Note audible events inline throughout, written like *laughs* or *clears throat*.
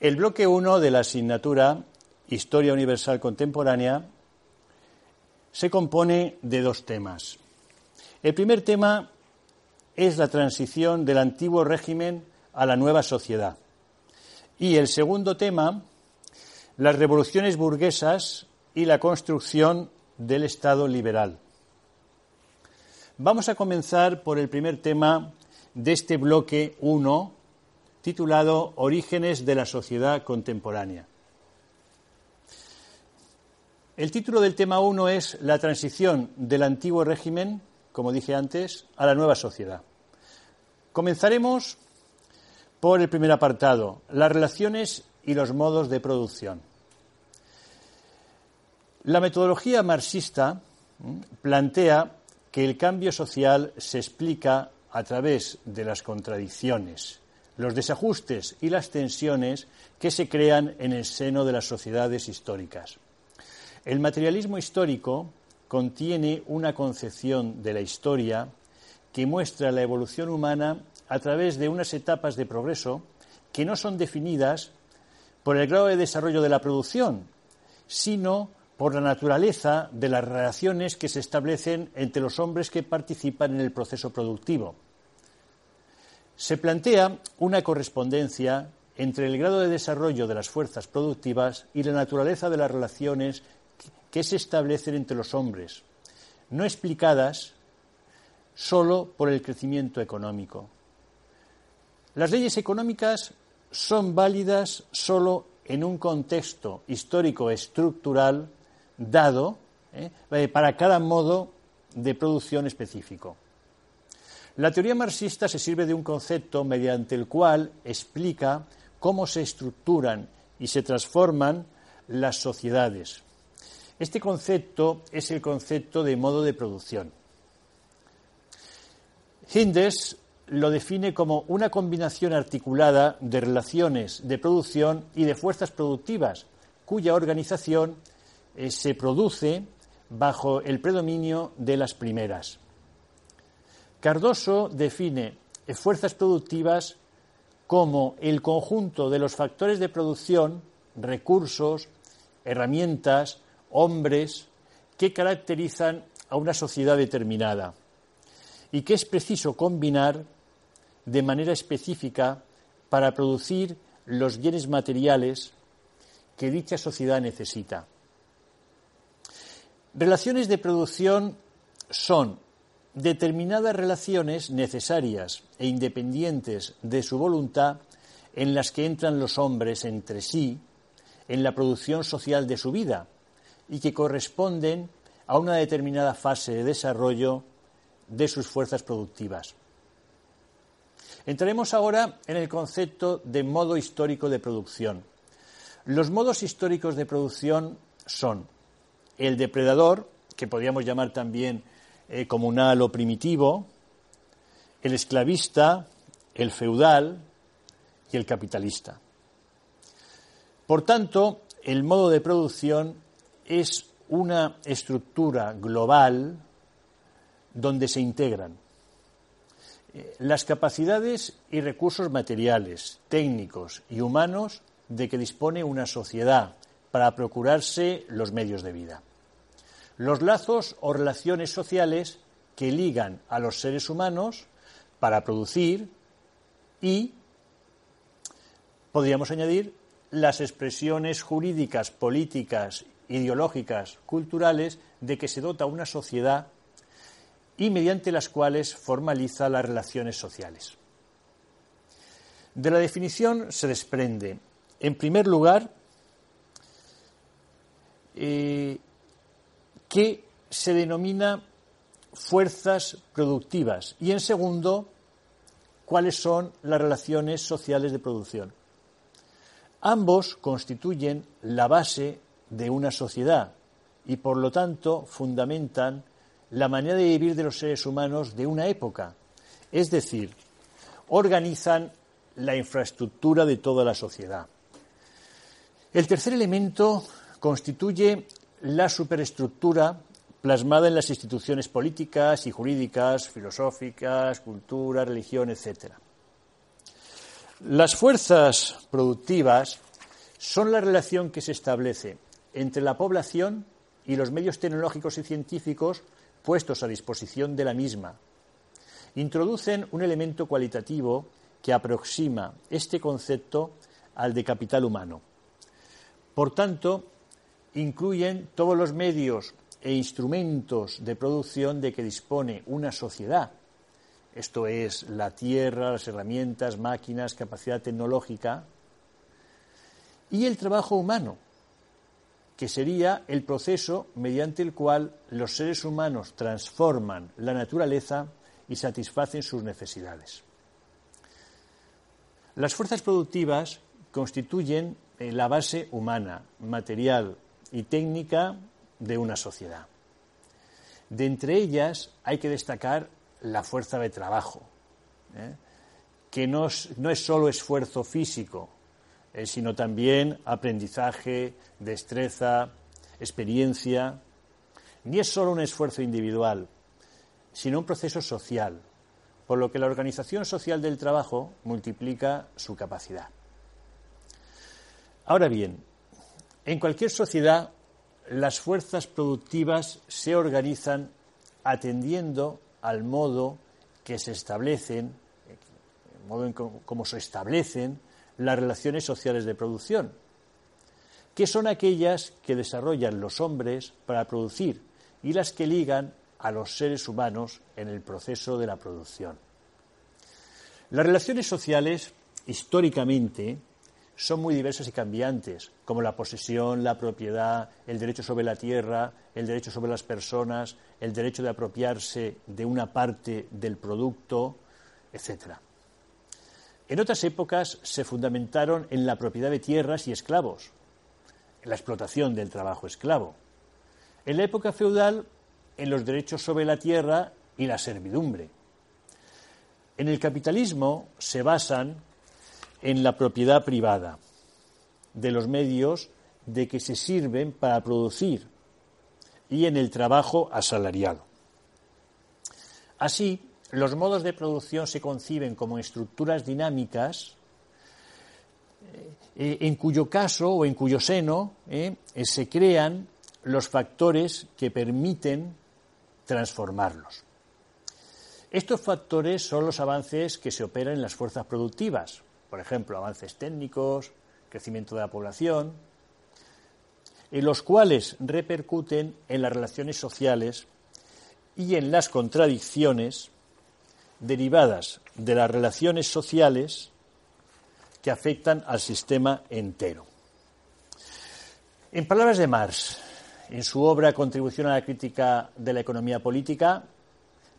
El bloque 1 de la asignatura Historia Universal Contemporánea se compone de dos temas. El primer tema es la transición del antiguo régimen a la nueva sociedad. Y el segundo tema, las revoluciones burguesas y la construcción del Estado liberal. Vamos a comenzar por el primer tema de este bloque 1, titulado Orígenes de la sociedad contemporánea. El título del tema 1 es La transición del antiguo régimen, como dije antes, a la nueva sociedad. Comenzaremos por el primer apartado, las relaciones y los modos de producción. La metodología marxista plantea que el cambio social se explica a través de las contradicciones, los desajustes y las tensiones que se crean en el seno de las sociedades históricas. El materialismo histórico contiene una concepción de la historia que muestra la evolución humana a través de unas etapas de progreso que no son definidas por el grado de desarrollo de la producción, sino por la naturaleza de las relaciones que se establecen entre los hombres que participan en el proceso productivo. Se plantea una correspondencia entre el grado de desarrollo de las fuerzas productivas y la naturaleza de las relaciones que se establecen entre los hombres, no explicadas solo por el crecimiento económico. Las leyes económicas son válidas solo en un contexto histórico estructural dado ¿eh? Eh, para cada modo de producción específico. La teoría marxista se sirve de un concepto mediante el cual explica cómo se estructuran y se transforman las sociedades. Este concepto es el concepto de modo de producción. Hindes lo define como una combinación articulada de relaciones de producción y de fuerzas productivas, cuya organización eh, se produce bajo el predominio de las primeras. Cardoso define fuerzas productivas como el conjunto de los factores de producción, recursos, herramientas, hombres que caracterizan a una sociedad determinada y que es preciso combinar de manera específica para producir los bienes materiales que dicha sociedad necesita. Relaciones de producción son determinadas relaciones necesarias e independientes de su voluntad en las que entran los hombres entre sí en la producción social de su vida y que corresponden a una determinada fase de desarrollo de sus fuerzas productivas. Entraremos ahora en el concepto de modo histórico de producción. Los modos históricos de producción son el depredador, que podríamos llamar también eh, comunal o primitivo, el esclavista, el feudal y el capitalista. Por tanto, el modo de producción es una estructura global donde se integran eh, las capacidades y recursos materiales, técnicos y humanos de que dispone una sociedad para procurarse los medios de vida. Los lazos o relaciones sociales que ligan a los seres humanos para producir y, podríamos añadir, las expresiones jurídicas, políticas, ideológicas, culturales de que se dota una sociedad y mediante las cuales formaliza las relaciones sociales. De la definición se desprende, en primer lugar, eh, que se denomina fuerzas productivas y, en segundo, cuáles son las relaciones sociales de producción. Ambos constituyen la base de una sociedad y, por lo tanto, fundamentan la manera de vivir de los seres humanos de una época. Es decir, organizan la infraestructura de toda la sociedad. El tercer elemento constituye la superestructura plasmada en las instituciones políticas y jurídicas, filosóficas, cultura, religión, etc. Las fuerzas productivas son la relación que se establece entre la población y los medios tecnológicos y científicos puestos a disposición de la misma. Introducen un elemento cualitativo que aproxima este concepto al de capital humano. Por tanto, incluyen todos los medios e instrumentos de producción de que dispone una sociedad. Esto es la tierra, las herramientas, máquinas, capacidad tecnológica y el trabajo humano, que sería el proceso mediante el cual los seres humanos transforman la naturaleza y satisfacen sus necesidades. Las fuerzas productivas constituyen eh, la base humana, material y técnica de una sociedad. De entre ellas hay que destacar la fuerza de trabajo, ¿eh? que no es, no es, solo esfuerzo físico, eh, sino también aprendizaje, destreza, experiencia. Ni es solo un esfuerzo individual, sino un proceso social, por lo que la organización social del trabajo multiplica su capacidad. Ahora bien, en cualquier sociedad las fuerzas productivas se organizan atendiendo al modo que se establecen, el modo en cómo se establecen las relaciones sociales de producción, que son aquellas que desarrollan los hombres para producir y las que ligan a los seres humanos en el proceso de la producción. Las relaciones sociales, históricamente, son muy diversas y cambiantes, como la posesión, la propiedad, el derecho sobre la tierra, el derecho sobre las personas, el derecho de apropiarse de una parte del producto, etc. En otras épocas se fundamentaron en la propiedad de tierras y esclavos, en la explotación del trabajo esclavo. En la época feudal, en los derechos sobre la tierra y la servidumbre. En el capitalismo se basan en la propiedad privada de los medios de que se sirven para producir y en el trabajo asalariado. Así, los modos de producción se conciben como estructuras dinámicas eh, en cuyo caso o en cuyo seno eh, se crean los factores que permiten transformarlos. Estos factores son los avances que se operan en las fuerzas productivas, por ejemplo, avances técnicos, crecimiento de la población, en los cuales repercuten en las relaciones sociales y en las contradicciones derivadas de las relaciones sociales que afectan al sistema entero. En palabras de Marx, en su obra Contribución a la crítica de la economía política,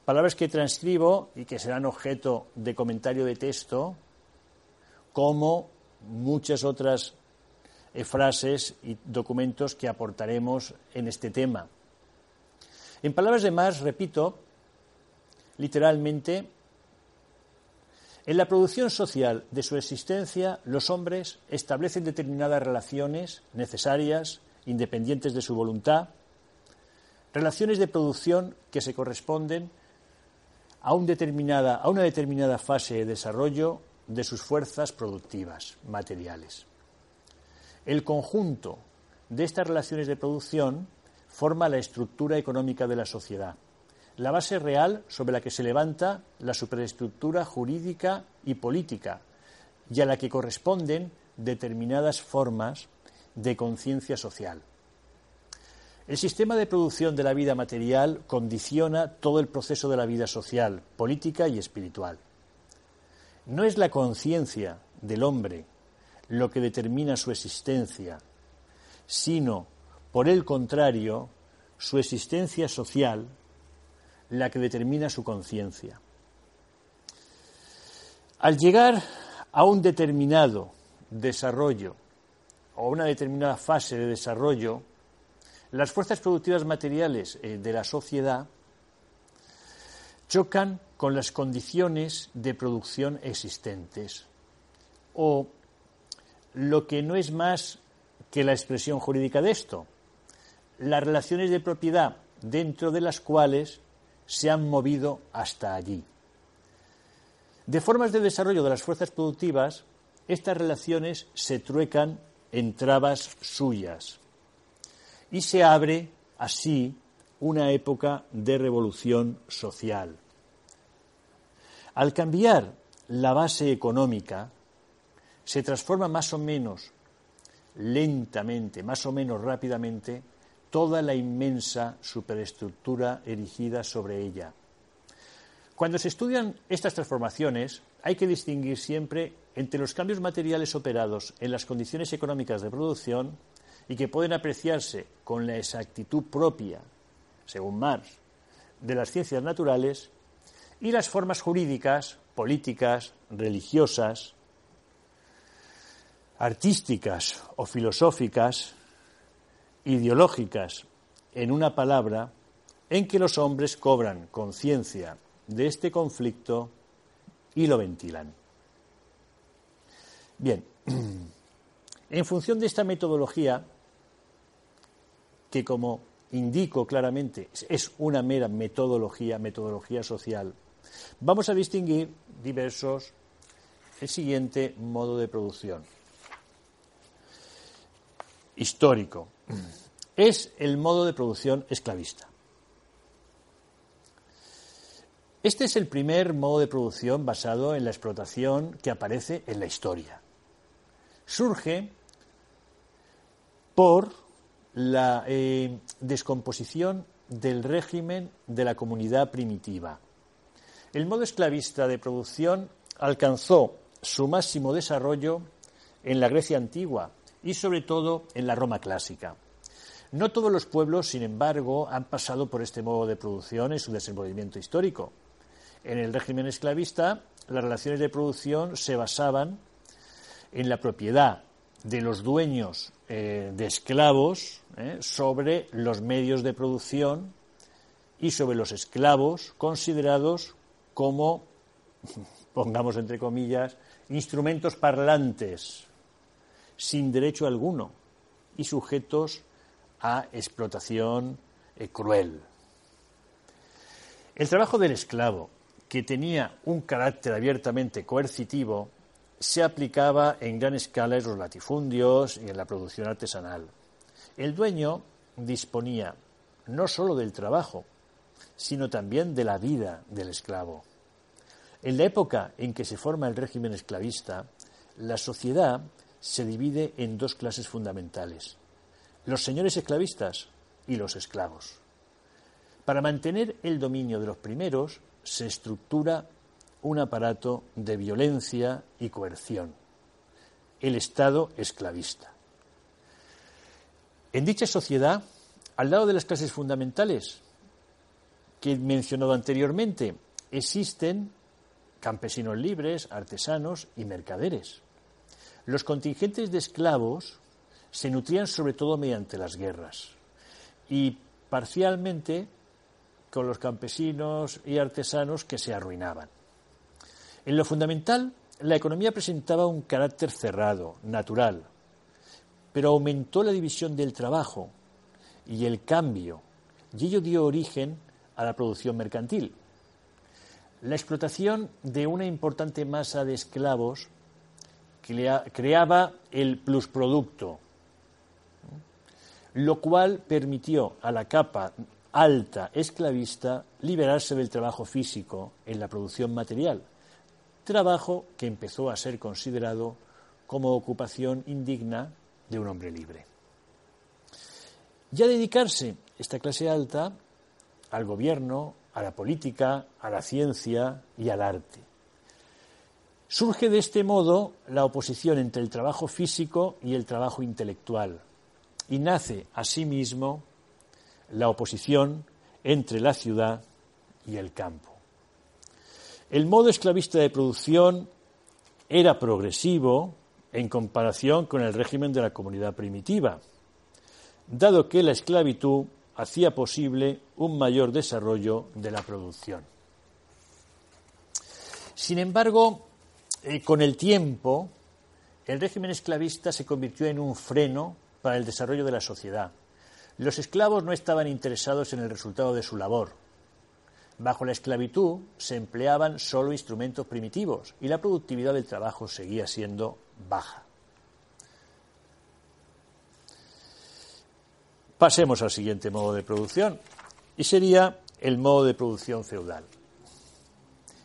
palabras que transcribo y que serán objeto de comentario de texto como muchas otras eh, frases y documentos que aportaremos en este tema. En palabras de Marx, repito, literalmente, en la producción social de su existencia, los hombres establecen determinadas relaciones necesarias, independientes de su voluntad, relaciones de producción que se corresponden a, una determinada fase de desarrollo de sus fuerzas productivas materiales. El conjunto de estas relaciones de producción forma la estructura económica de la sociedad, la base real sobre la que se levanta la superestructura jurídica y política y a la que corresponden determinadas formas de conciencia social. El sistema de producción de la vida material condiciona todo el proceso de la vida social, política y espiritual. No es la conciencia del hombre lo que determina su existencia, sino, por el contrario, su existencia social la que determina su conciencia. Al llegar a un determinado desarrollo o una determinada fase de desarrollo, las fuerzas productivas materiales eh, de la sociedad chocan con las condiciones de producción existentes o lo que no es más que la expresión jurídica de esto, las relaciones de propiedad dentro de las cuales se han movido hasta allí. De formas de desarrollo de las fuerzas productivas, estas relaciones se truecan en trabas suyas y se abre así una época de revolución social. Al cambiar la base económica, se transforma más o menos lentamente, más o menos rápidamente, toda la inmensa superestructura erigida sobre ella. Cuando se estudian estas transformaciones, hay que distinguir siempre entre los cambios materiales operados en las condiciones económicas de producción y que pueden apreciarse con la exactitud propia, según Marx, de las ciencias naturales, y las formas jurídicas, políticas, religiosas, artísticas o filosóficas, ideológicas, en una palabra, en que los hombres cobran conciencia de este conflicto y lo ventilan. Bien, *clears throat* en función de esta metodología, que como indico claramente es una mera metodología, metodología social, vamos a distinguir diversos, el siguiente modo de producción. Histórico. Es el modo de producción esclavista. Este es el primer modo de producción basado en la explotación que aparece en la historia. Surge por la eh, descomposición del régimen de la comunidad primitiva. El modo esclavista de producción alcanzó su máximo desarrollo en la Grecia antigua y sobre todo en la Roma clásica. No todos los pueblos, sin embargo, han pasado por este modo de producción en su desenvolvimiento histórico. En el régimen esclavista, las relaciones de producción se basaban en la propiedad de los dueños eh, de esclavos eh, sobre los medios de producción y sobre los esclavos considerados como, *laughs* pongamos entre comillas, instrumentos parlantes, sin derecho alguno y sujetos a explotación eh, cruel. El trabajo del esclavo que tenía un carácter abiertamente coercitivo, se aplicaba en gran escala en los latifundios y en la producción artesanal. El dueño disponía no sólo del trabajo, sino también de la vida del esclavo. En la época en que se forma el régimen esclavista, la sociedad se divide en dos clases fundamentales, los señores esclavistas y los esclavos. Para mantener el dominio de los primeros, se estructura un aparato de violencia y coerción, el Estado esclavista. En dicha sociedad, al lado de las clases fundamentales que he mencionado anteriormente, existen campesinos libres, artesanos y mercaderes. Los contingentes de esclavos se nutrían sobre todo mediante las guerras y parcialmente con los campesinos y artesanos que se arruinaban. En lo fundamental, la economía presentaba un carácter cerrado, natural, pero aumentó la división del trabajo y el cambio, y ello dio origen a la producción mercantil. La explotación de una importante masa de esclavos creaba el plusproducto, lo cual permitió a la capa alta esclavista liberarse del trabajo físico en la producción material, trabajo que empezó a ser considerado como ocupación indigna de un hombre libre. Ya dedicarse esta clase alta al gobierno, a la política, a la ciencia y al arte. Surge de este modo la oposición entre el trabajo físico y el trabajo intelectual y nace asimismo la oposición entre la ciudad y el campo. El modo esclavista de producción era progresivo en comparación con el régimen de la comunidad primitiva, dado que la esclavitud hacía posible un mayor desarrollo de la producción. Sin embargo, eh, con el tiempo, el régimen esclavista se convirtió en un freno para el desarrollo de la sociedad, los esclavos no estaban interesados en el resultado de su labor. Bajo la esclavitud se empleaban solo instrumentos primitivos y la productividad del trabajo seguía siendo baja. Pasemos al siguiente modo de producción y sería el modo de producción feudal.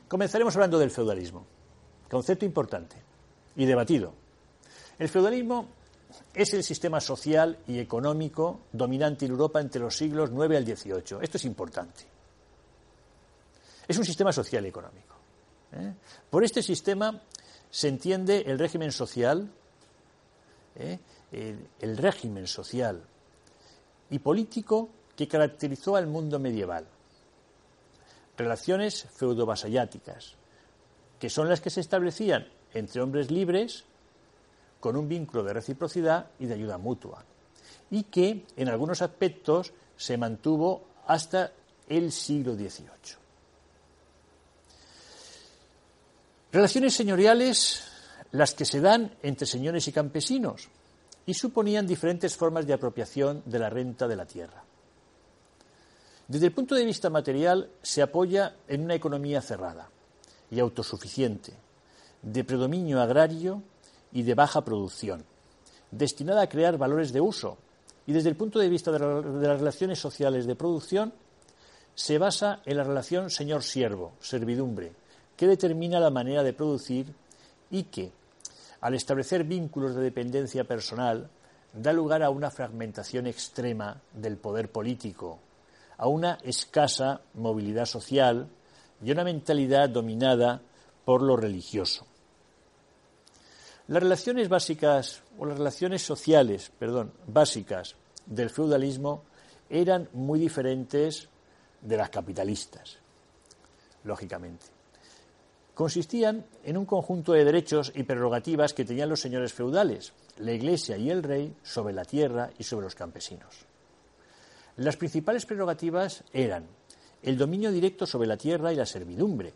Comenzaremos hablando del feudalismo, concepto importante y debatido. El feudalismo es el sistema social y económico dominante en Europa entre los siglos IX al XVIII. Esto es importante. Es un sistema social y económico. ¿eh? Por este sistema se entiende el régimen social, ¿eh? el, régimen social y político que caracterizó al mundo medieval. Relaciones feudo-vasalláticas, que son las que se establecían entre hombres libres con un vínculo de reciprocidad y de ayuda mutua, y que en algunos aspectos se mantuvo hasta el siglo XVIII. Relaciones señoriales las que se dan entre señores y campesinos y suponían diferentes formas de apropiación de la renta de la tierra. Desde el punto de vista material se apoya en una economía cerrada y autosuficiente, de predominio agrario y de baja producción, destinada a crear valores de uso y desde el punto de vista de, las relaciones sociales de producción se basa en la relación señor-siervo, servidumbre, que determina la manera de producir y que, al establecer vínculos de dependencia personal, da lugar a una fragmentación extrema del poder político, a una escasa movilidad social y una mentalidad dominada por lo religioso. Las relaciones básicas o las relaciones sociales, perdón, básicas del feudalismo eran muy diferentes de las capitalistas, lógicamente consistían en un conjunto de derechos y prerrogativas que tenían los señores feudales, la Iglesia y el rey, sobre la tierra y sobre los campesinos. Las principales prerrogativas eran el dominio directo sobre la tierra y la servidumbre,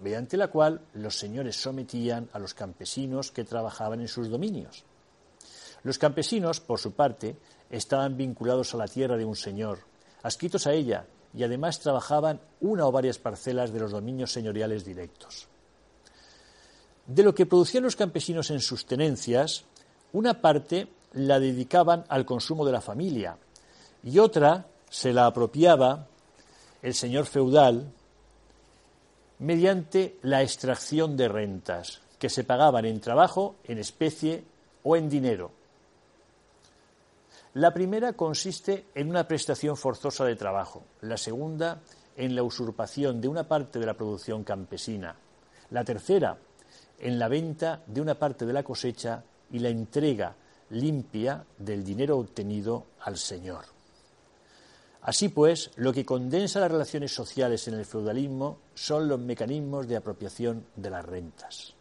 mediante la cual los señores sometían a los campesinos que trabajaban en sus dominios. Los campesinos, por su parte, estaban vinculados a la tierra de un señor, adscritos a ella, y además trabajaban una o varias parcelas de los dominios señoriales directos. De lo que producían los campesinos en sus tenencias, una parte la dedicaban al consumo de la familia y otra se la apropiaba el señor feudal mediante la extracción de rentas que se pagaban en trabajo, en especie o en dinero. La primera consiste en una prestación forzosa de trabajo, la segunda en la usurpación de una parte de la producción campesina, la tercera en la venta de una parte de la cosecha y la entrega limpia del dinero obtenido al Señor. Así pues, lo que condensa las relaciones sociales en el feudalismo son los mecanismos de apropiación de las rentas.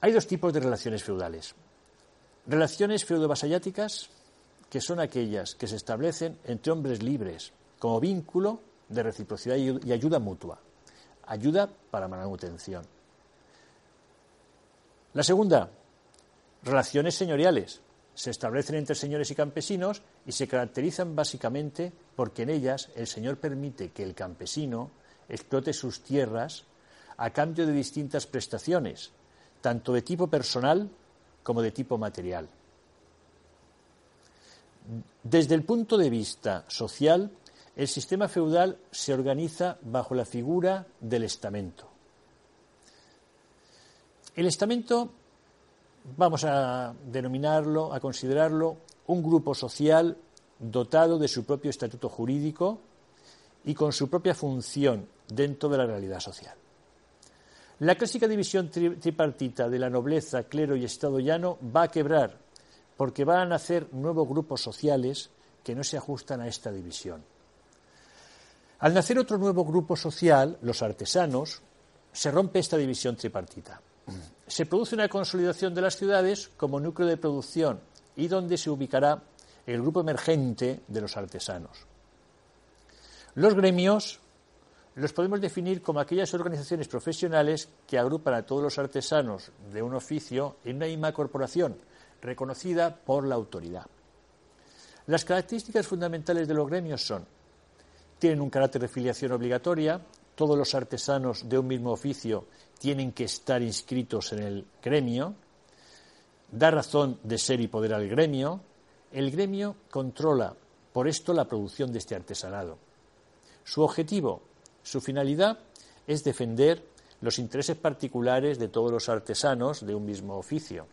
Hay dos tipos de relaciones feudales. Relaciones feudo-vasalláticas, que son aquellas que se establecen entre hombres libres como vínculo de reciprocidad y ayuda mutua ayuda para manutención. La segunda, relaciones señoriales. Se establecen entre señores y campesinos y se caracterizan básicamente porque en ellas el señor permite que el campesino explote sus tierras a cambio de distintas prestaciones, tanto de tipo personal como de tipo material. Desde el punto de vista social, el sistema feudal se organiza bajo la figura del estamento. El estamento, vamos a denominarlo, a considerarlo un grupo social dotado de su propio estatuto jurídico y con su propia función dentro de la realidad social. La clásica división tripartita de la nobleza, clero y Estado llano va a quebrar porque van a nacer nuevos grupos sociales que no se ajustan a esta división. Al nacer otro nuevo grupo social, los artesanos, se rompe esta división tripartita. Se produce una consolidación de las ciudades como núcleo de producción y donde se ubicará el grupo emergente de los artesanos. Los gremios los podemos definir como aquellas organizaciones profesionales que agrupan a todos los artesanos de un oficio en una misma corporación, reconocida por la autoridad. Las características fundamentales de los gremios son tienen un carácter de filiación obligatoria, todos los artesanos de un mismo oficio tienen que estar inscritos en el gremio, da razón de ser y poder al gremio, el gremio controla por esto la producción de este artesanado. Su objetivo, su finalidad es defender los intereses particulares de todos los artesanos de un mismo oficio.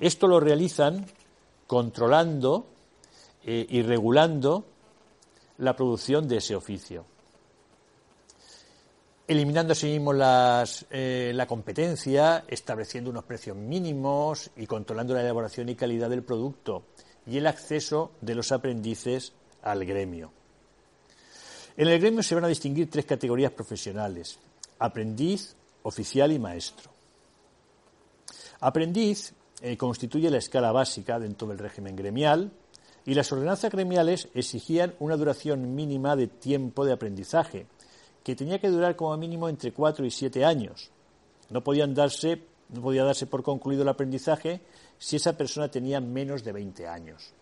Esto lo realizan controlando eh, y regulando la producción de ese oficio eliminando asimismo las, eh, la competencia, estableciendo unos precios mínimos y controlando la elaboración y calidad del producto y el acceso de los aprendices al gremio. En el gremio se van a distinguir tres categorías profesionales, aprendiz, oficial y maestro. Aprendiz eh, constituye la escala básica dentro del régimen gremial y las ordenanzas gremiales exigían una duración mínima de tiempo de aprendizaje, que tenía que durar como mínimo entre cuatro y siete años. No, podían darse, no podía darse por concluido el aprendizaje si esa persona tenía menos de 20 años.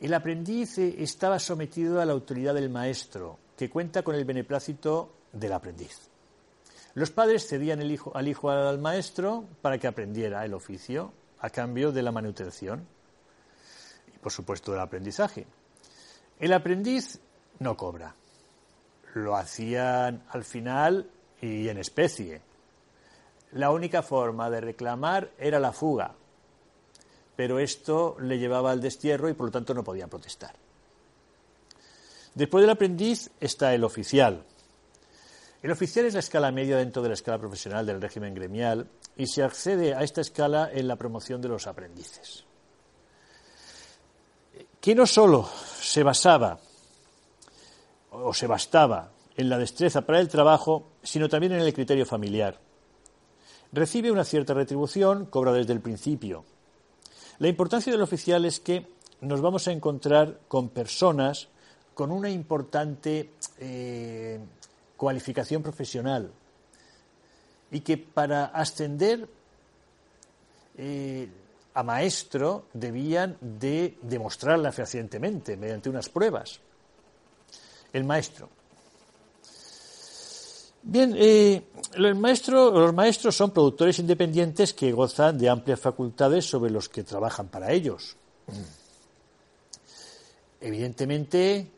El aprendiz estaba sometido a la autoridad del maestro, que cuenta con el beneplácito del aprendiz. Los padres cedían el al hijo al maestro para que aprendiera el oficio a cambio de la manutención por supuesto, del aprendizaje. El aprendiz no cobra lo hacían al final y en especie. La única forma de reclamar era la fuga, pero esto le llevaba al destierro y por lo tanto no podía protestar. Después del aprendiz está el oficial. El oficial es la escala media dentro de la escala profesional del régimen gremial y se accede a esta escala en la promoción de los aprendices. Que no solo se basaba o se bastaba en la destreza para el trabajo, sino también en el criterio familiar. Recibe una cierta retribución, cobra desde el principio. La importancia del oficial es que nos vamos a encontrar con personas con una importante eh, cualificación profesional y que para ascender eh, a maestro debían de demostrarla fehacientemente mediante unas pruebas el maestro. Bien, eh, los, maestros, son productores independientes que gozan de amplias facultades sobre los que trabajan para ellos. Evidentemente,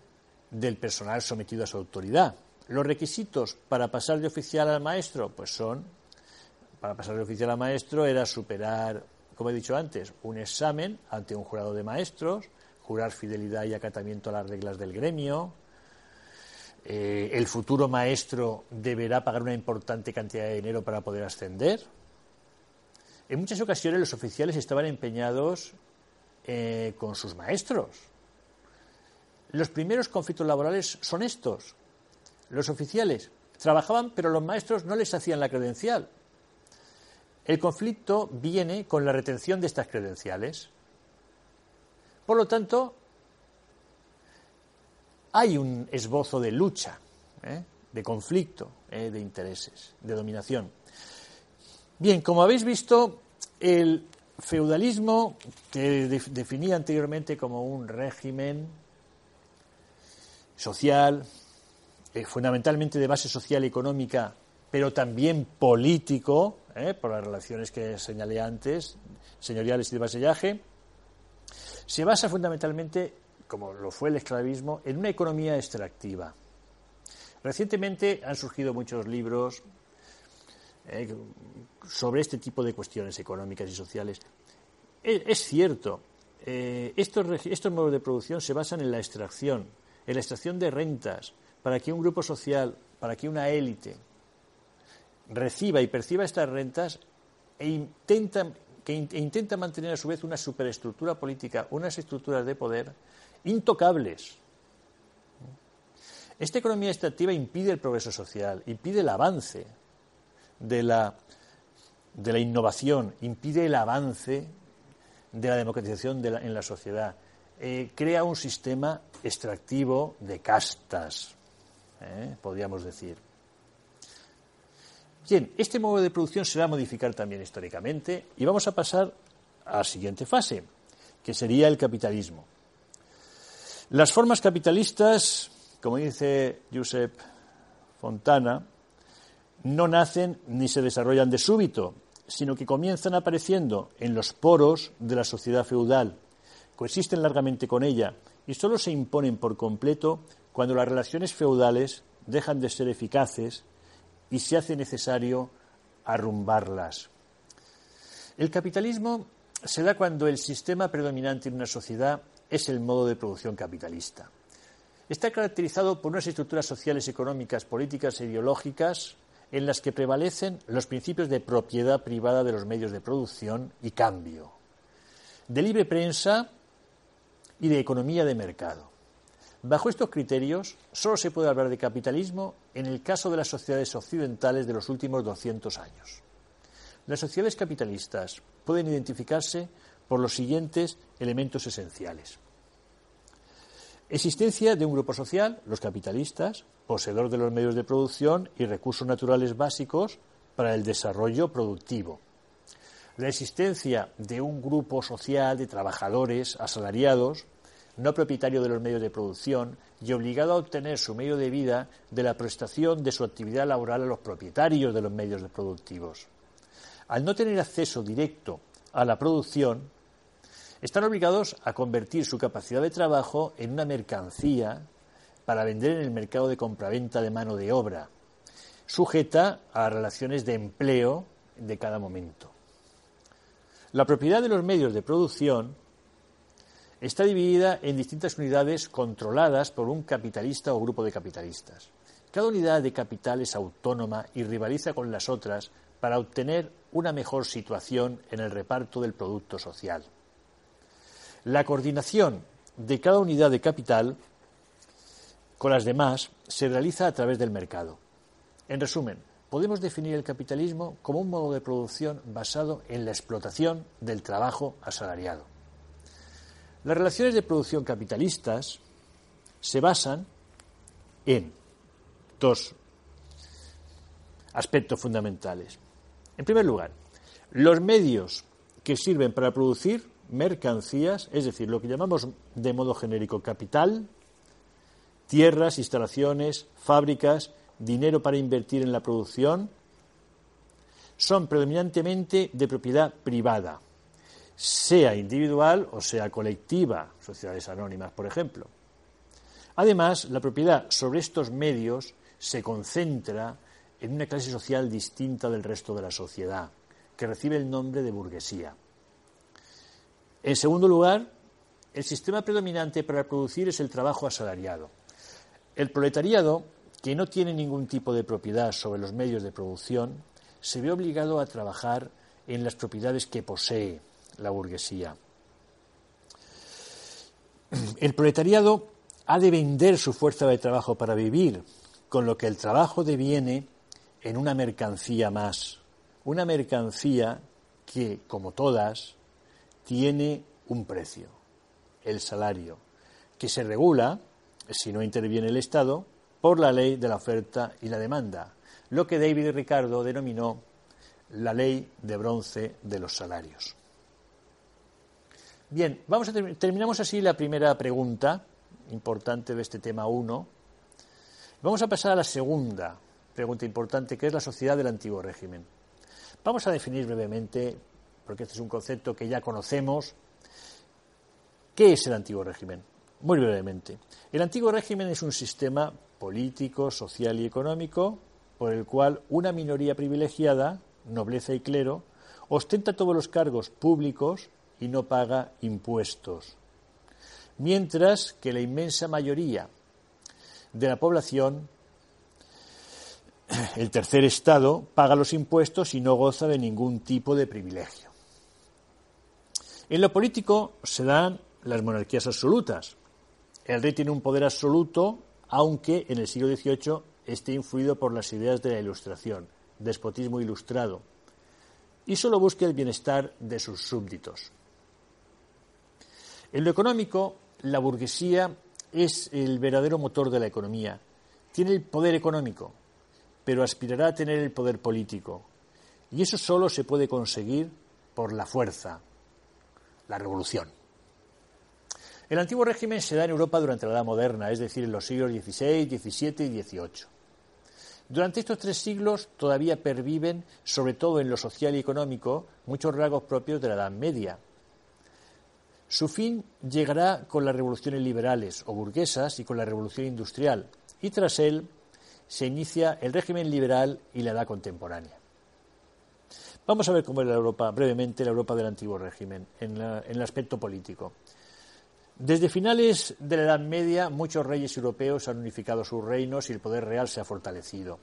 del personal sometido a su autoridad. Los requisitos para pasar de oficial al maestro, pues son, para pasar de oficial a maestro era superar, como he dicho antes, un examen ante un jurado de maestros, jurar fidelidad y acatamiento a las reglas del gremio, eh, el futuro maestro deberá pagar una importante cantidad de dinero para poder ascender. En muchas ocasiones los oficiales estaban empeñados eh, con sus maestros. Los primeros conflictos laborales son estos. Los oficiales trabajaban, pero los maestros no les hacían la credencial. El conflicto viene con la retención de estas credenciales. Por lo tanto, hay un esbozo de lucha, ¿eh? de conflicto, ¿eh? de intereses, de dominación. Bien, como habéis visto, el feudalismo, que definía anteriormente como un régimen social, eh, fundamentalmente de base social y económica, pero también político, por las relaciones que señalé antes, señoriales y de vasallaje, se basa fundamentalmente como lo fue el esclavismo, en una economía extractiva. Recientemente han surgido muchos libros eh, sobre este tipo de cuestiones económicas y sociales. Es, cierto, eh, estos, estos modos de producción se basan en la extracción, en la extracción de rentas, para que un grupo social, para que una élite reciba y perciba estas rentas e intenta, que e intenta mantener a su vez una superestructura política, unas estructuras de poder intocables. Esta economía extractiva impide el progreso social, impide el avance de la, de la innovación, impide el avance de la democratización en la sociedad, eh, crea un sistema extractivo de castas, eh, podríamos decir. Bien, este modo de producción se va a modificar también históricamente y vamos a pasar a la siguiente fase, que sería el capitalismo. Las formas capitalistas como dice Josep Fontana, no nacen ni se desarrollan de súbito, sino que comienzan apareciendo en los poros de la sociedad feudal, coexisten largamente con ella y solo se imponen por completo cuando las relaciones feudales dejan de ser eficaces y se hace necesario arrumbarlas. El capitalismo se da cuando el sistema predominante en una sociedad es el modo de producción capitalista. Está caracterizado por unas estructuras sociales, económicas, políticas e ideológicas en las que prevalecen los principios de propiedad privada de los medios de producción y cambio, de libre prensa y de economía de mercado. Bajo estos criterios, solo se puede hablar de capitalismo en el caso de las sociedades occidentales de los últimos 200 años. Las sociedades capitalistas pueden identificarse por los siguientes elementos esenciales. Existencia de un grupo social, los capitalistas, poseedor de los medios de producción y recursos naturales básicos para el desarrollo productivo. La existencia de un grupo social de trabajadores asalariados, no propietario de los medios de producción y obligado a obtener su medio de vida de la prestación de su actividad laboral a los propietarios de los medios productivos. Al no tener acceso directo a la producción, están obligados a convertir su capacidad de trabajo en una mercancía para vender en el mercado de compraventa de mano de obra, sujeta a relaciones de empleo de cada momento. La propiedad de los medios de producción está dividida en distintas unidades controladas por un capitalista o grupo de capitalistas. Cada unidad de capital es autónoma y rivaliza con las otras para obtener una mejor situación en el reparto del producto social. La coordinación de cada unidad de capital con las demás se realiza a través del mercado. En resumen, podemos definir el capitalismo como un modo de producción basado en la explotación del trabajo asalariado. Las relaciones de producción capitalistas se basan en dos aspectos fundamentales. En primer lugar, los medios que sirven para producir mercancías, es decir, lo que llamamos de modo genérico capital, tierras, instalaciones, fábricas, dinero para invertir en la producción, son predominantemente de propiedad privada, sea individual o sea colectiva, sociedades anónimas, por ejemplo. Además, la propiedad sobre estos medios se concentra en una clase social distinta del resto de la sociedad, que recibe el nombre de burguesía. En segundo lugar, el sistema predominante para producir es el trabajo asalariado. El proletariado, que no tiene ningún tipo de propiedad sobre los medios de producción, se ve obligado a trabajar en las propiedades que posee la burguesía. El proletariado ha de vender su fuerza de trabajo para vivir, con lo que el trabajo deviene en una mercancía más, una mercancía que, como todas, tiene un precio, el salario, que se regula, si no interviene el Estado, por la ley de la oferta y la demanda, lo que David Ricardo denominó la ley de bronce de los salarios. Bien, vamos a terminamos así la primera pregunta importante de este tema 1. Vamos a pasar a la segunda pregunta importante, que es la sociedad del antiguo régimen. Vamos a definir brevemente porque este es un concepto que ya conocemos. ¿Qué es el antiguo régimen? Muy brevemente. El antiguo régimen es un sistema político, social y económico por el cual una minoría privilegiada, nobleza y clero, ostenta todos los cargos públicos y no paga impuestos, mientras que la inmensa mayoría de la población el tercer estado paga los impuestos y no goza de ningún tipo de privilegio. En lo político se dan las monarquías absolutas. El rey tiene un poder absoluto, aunque en el siglo XVIII esté influido por las ideas de la Ilustración, despotismo ilustrado, y solo busca el bienestar de sus súbditos. En lo económico, la burguesía es el verdadero motor de la economía. Tiene el poder económico, pero aspirará a tener el poder político. Y eso solo se puede conseguir por la fuerza, la revolución. El antiguo régimen se da en Europa durante la Edad Moderna, es decir, en los siglos XVI, XVII y XVIII. Durante estos tres siglos todavía perviven, sobre todo en lo social y económico, muchos rasgos propios de la Edad Media. Su fin llegará con las revoluciones liberales o burguesas y con la revolución industrial, y tras él se inicia el régimen liberal y la edad contemporánea. Vamos a ver cómo era la Europa, brevemente, la Europa del antiguo régimen, en, en el aspecto político. Desde finales de la Edad Media, muchos reyes europeos han unificado sus reinos y el poder real se ha fortalecido.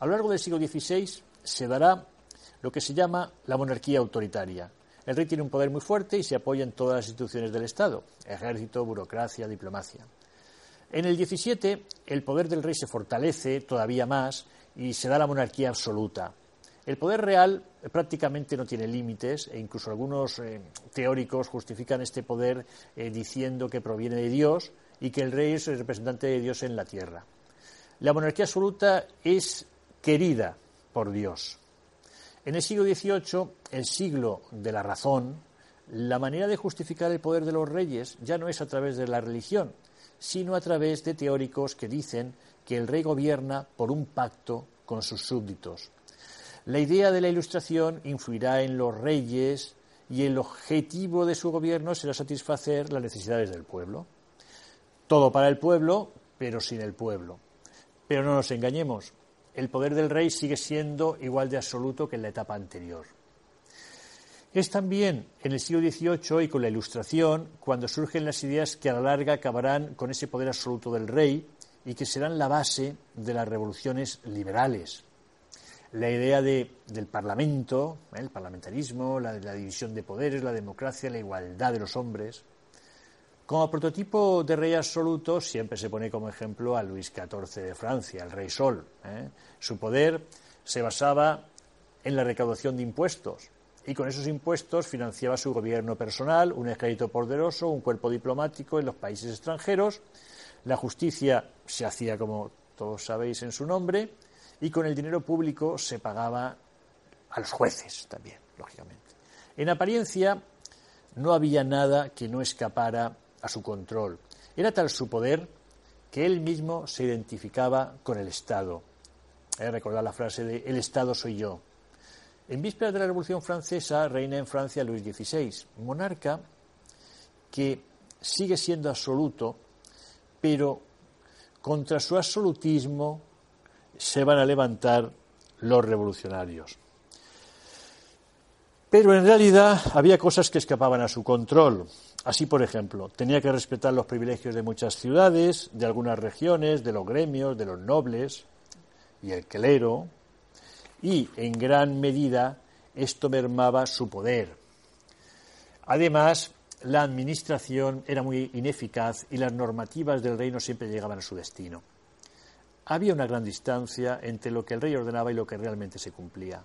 A lo largo del siglo XVI se dará lo que se llama la monarquía autoritaria. El rey tiene un poder muy fuerte y se apoya en todas las instituciones del Estado, ejército, burocracia, diplomacia. En el XVII, el poder del rey se fortalece todavía más y se da la monarquía absoluta. El poder real prácticamente no tiene límites e incluso algunos eh, teóricos justifican este poder eh, diciendo que proviene de Dios y que el rey es el representante de Dios en la tierra. La monarquía absoluta es querida por Dios. En el siglo XVIII, el siglo de la razón, la manera de justificar el poder de los reyes ya no es a través de la religión, sino a través de teóricos que dicen que el rey gobierna por un pacto con sus súbditos. La idea de la Ilustración influirá en los reyes y el objetivo de su gobierno será satisfacer las necesidades del pueblo. Todo para el pueblo, pero sin el pueblo. Pero no nos engañemos, el poder del rey sigue siendo igual de absoluto que en la etapa anterior. Es también en el siglo XVIII y con la Ilustración cuando surgen las ideas que a la larga acabarán con ese poder absoluto del rey y que serán la base de las revoluciones liberales la idea de, del Parlamento, ¿eh? el parlamentarismo, la, la división de poderes, la democracia, la igualdad de los hombres. Como prototipo de rey absoluto siempre se pone como ejemplo a Luis XIV de Francia, el rey Sol. ¿eh? Su poder se basaba en la recaudación de impuestos y con esos impuestos financiaba su gobierno personal, un ejército poderoso, un cuerpo diplomático en los países extranjeros. La justicia se hacía, como todos sabéis, en su nombre y con el dinero público se pagaba a los jueces también, lógicamente. En apariencia no había nada que no escapara a su control. Era tal su poder que él mismo se identificaba con el Estado. Hay recordar la frase de El Estado soy yo. En vísperas de la Revolución Francesa reina en Francia Luis XVI, monarca que sigue siendo absoluto, pero contra su absolutismo se van a levantar los revolucionarios. Pero en realidad había cosas que escapaban a su control. Así, por ejemplo, tenía que respetar los privilegios de muchas ciudades, de algunas regiones, de los gremios, de los nobles y el clero, y en gran medida esto mermaba su poder. Además, la administración era muy ineficaz y las normativas del reino siempre llegaban a su destino había una gran distancia entre lo que el rey ordenaba y lo que realmente se cumplía.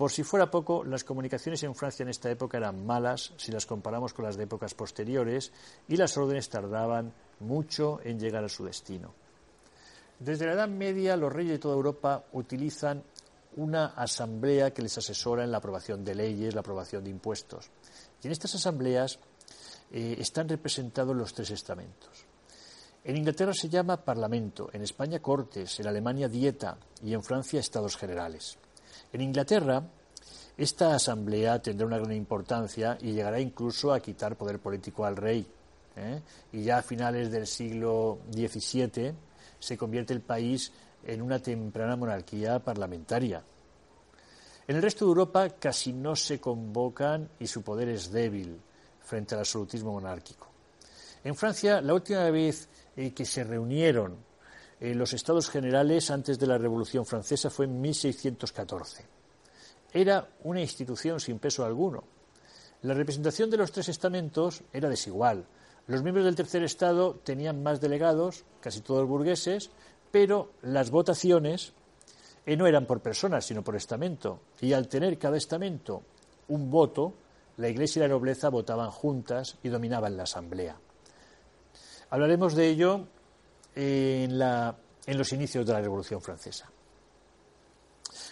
Por si fuera poco, las comunicaciones en Francia en esta época eran malas si las comparamos con las de épocas posteriores y las órdenes tardaban mucho en llegar a su destino. Desde la Edad Media, los reyes de toda Europa utilizan una asamblea que les asesora en la aprobación de leyes, la aprobación de impuestos. Y en estas asambleas eh, están representados los tres estamentos. En Inglaterra se llama Parlamento, en España Cortes, en Alemania Dieta y en Francia Estados Generales. En Inglaterra, esta asamblea tendrá una gran importancia y llegará incluso a quitar poder político al rey. ¿eh? Y ya a finales del siglo XVII se convierte el país en una temprana monarquía parlamentaria. En el resto de Europa casi no se convocan y su poder es débil frente al absolutismo monárquico. En Francia, la última vez eh, que se reunieron en los estados generales antes de la Revolución Francesa fue en 1614. Era una institución sin peso alguno. La representación de los tres estamentos era desigual. Los miembros del tercer estado tenían más delegados, casi todos burgueses, pero las votaciones eh, no eran por personas, sino por estamento. Y al tener cada estamento un voto, la Iglesia y la nobleza votaban juntas y dominaban la asamblea. Hablaremos de ello en, los inicios de la Revolución Francesa.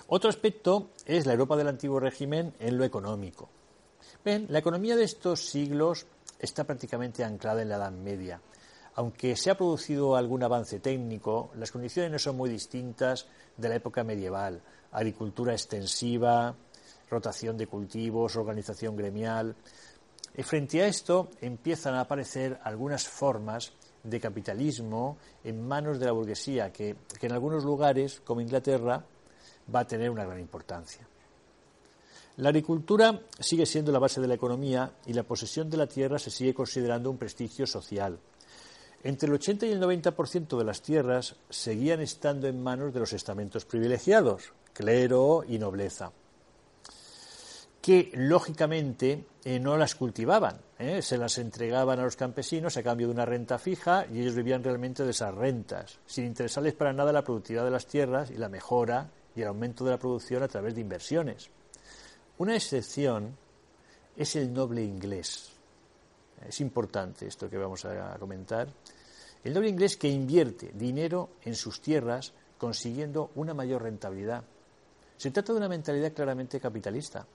Otro aspecto es la Europa del antiguo régimen en lo económico. la economía de estos siglos está prácticamente anclada en la Edad Media. Aunque se ha producido algún avance técnico, las condiciones no son muy distintas de la época medieval. Agricultura extensiva, rotación de cultivos, organización gremial. Y frente a esto empiezan a aparecer algunas formas de capitalismo en manos de la burguesía, que, que en algunos lugares, como Inglaterra, va a tener una gran importancia. La agricultura sigue siendo la base de la economía y la posesión de la tierra se sigue considerando un prestigio social. Entre el 80 y el 90% de las tierras seguían estando en manos de los estamentos privilegiados, clero y nobleza, que lógicamente eh, no las cultivaban, ¿eh? se las entregaban a los campesinos a cambio de una renta fija y ellos vivían realmente de esas rentas, sin interesarles para nada la productividad de las tierras y la mejora y el aumento de la producción a través de inversiones. Una excepción es el noble inglés. Es importante esto que vamos a comentar. El noble inglés que invierte dinero en sus tierras consiguiendo una mayor rentabilidad. Se trata de una mentalidad claramente capitalista.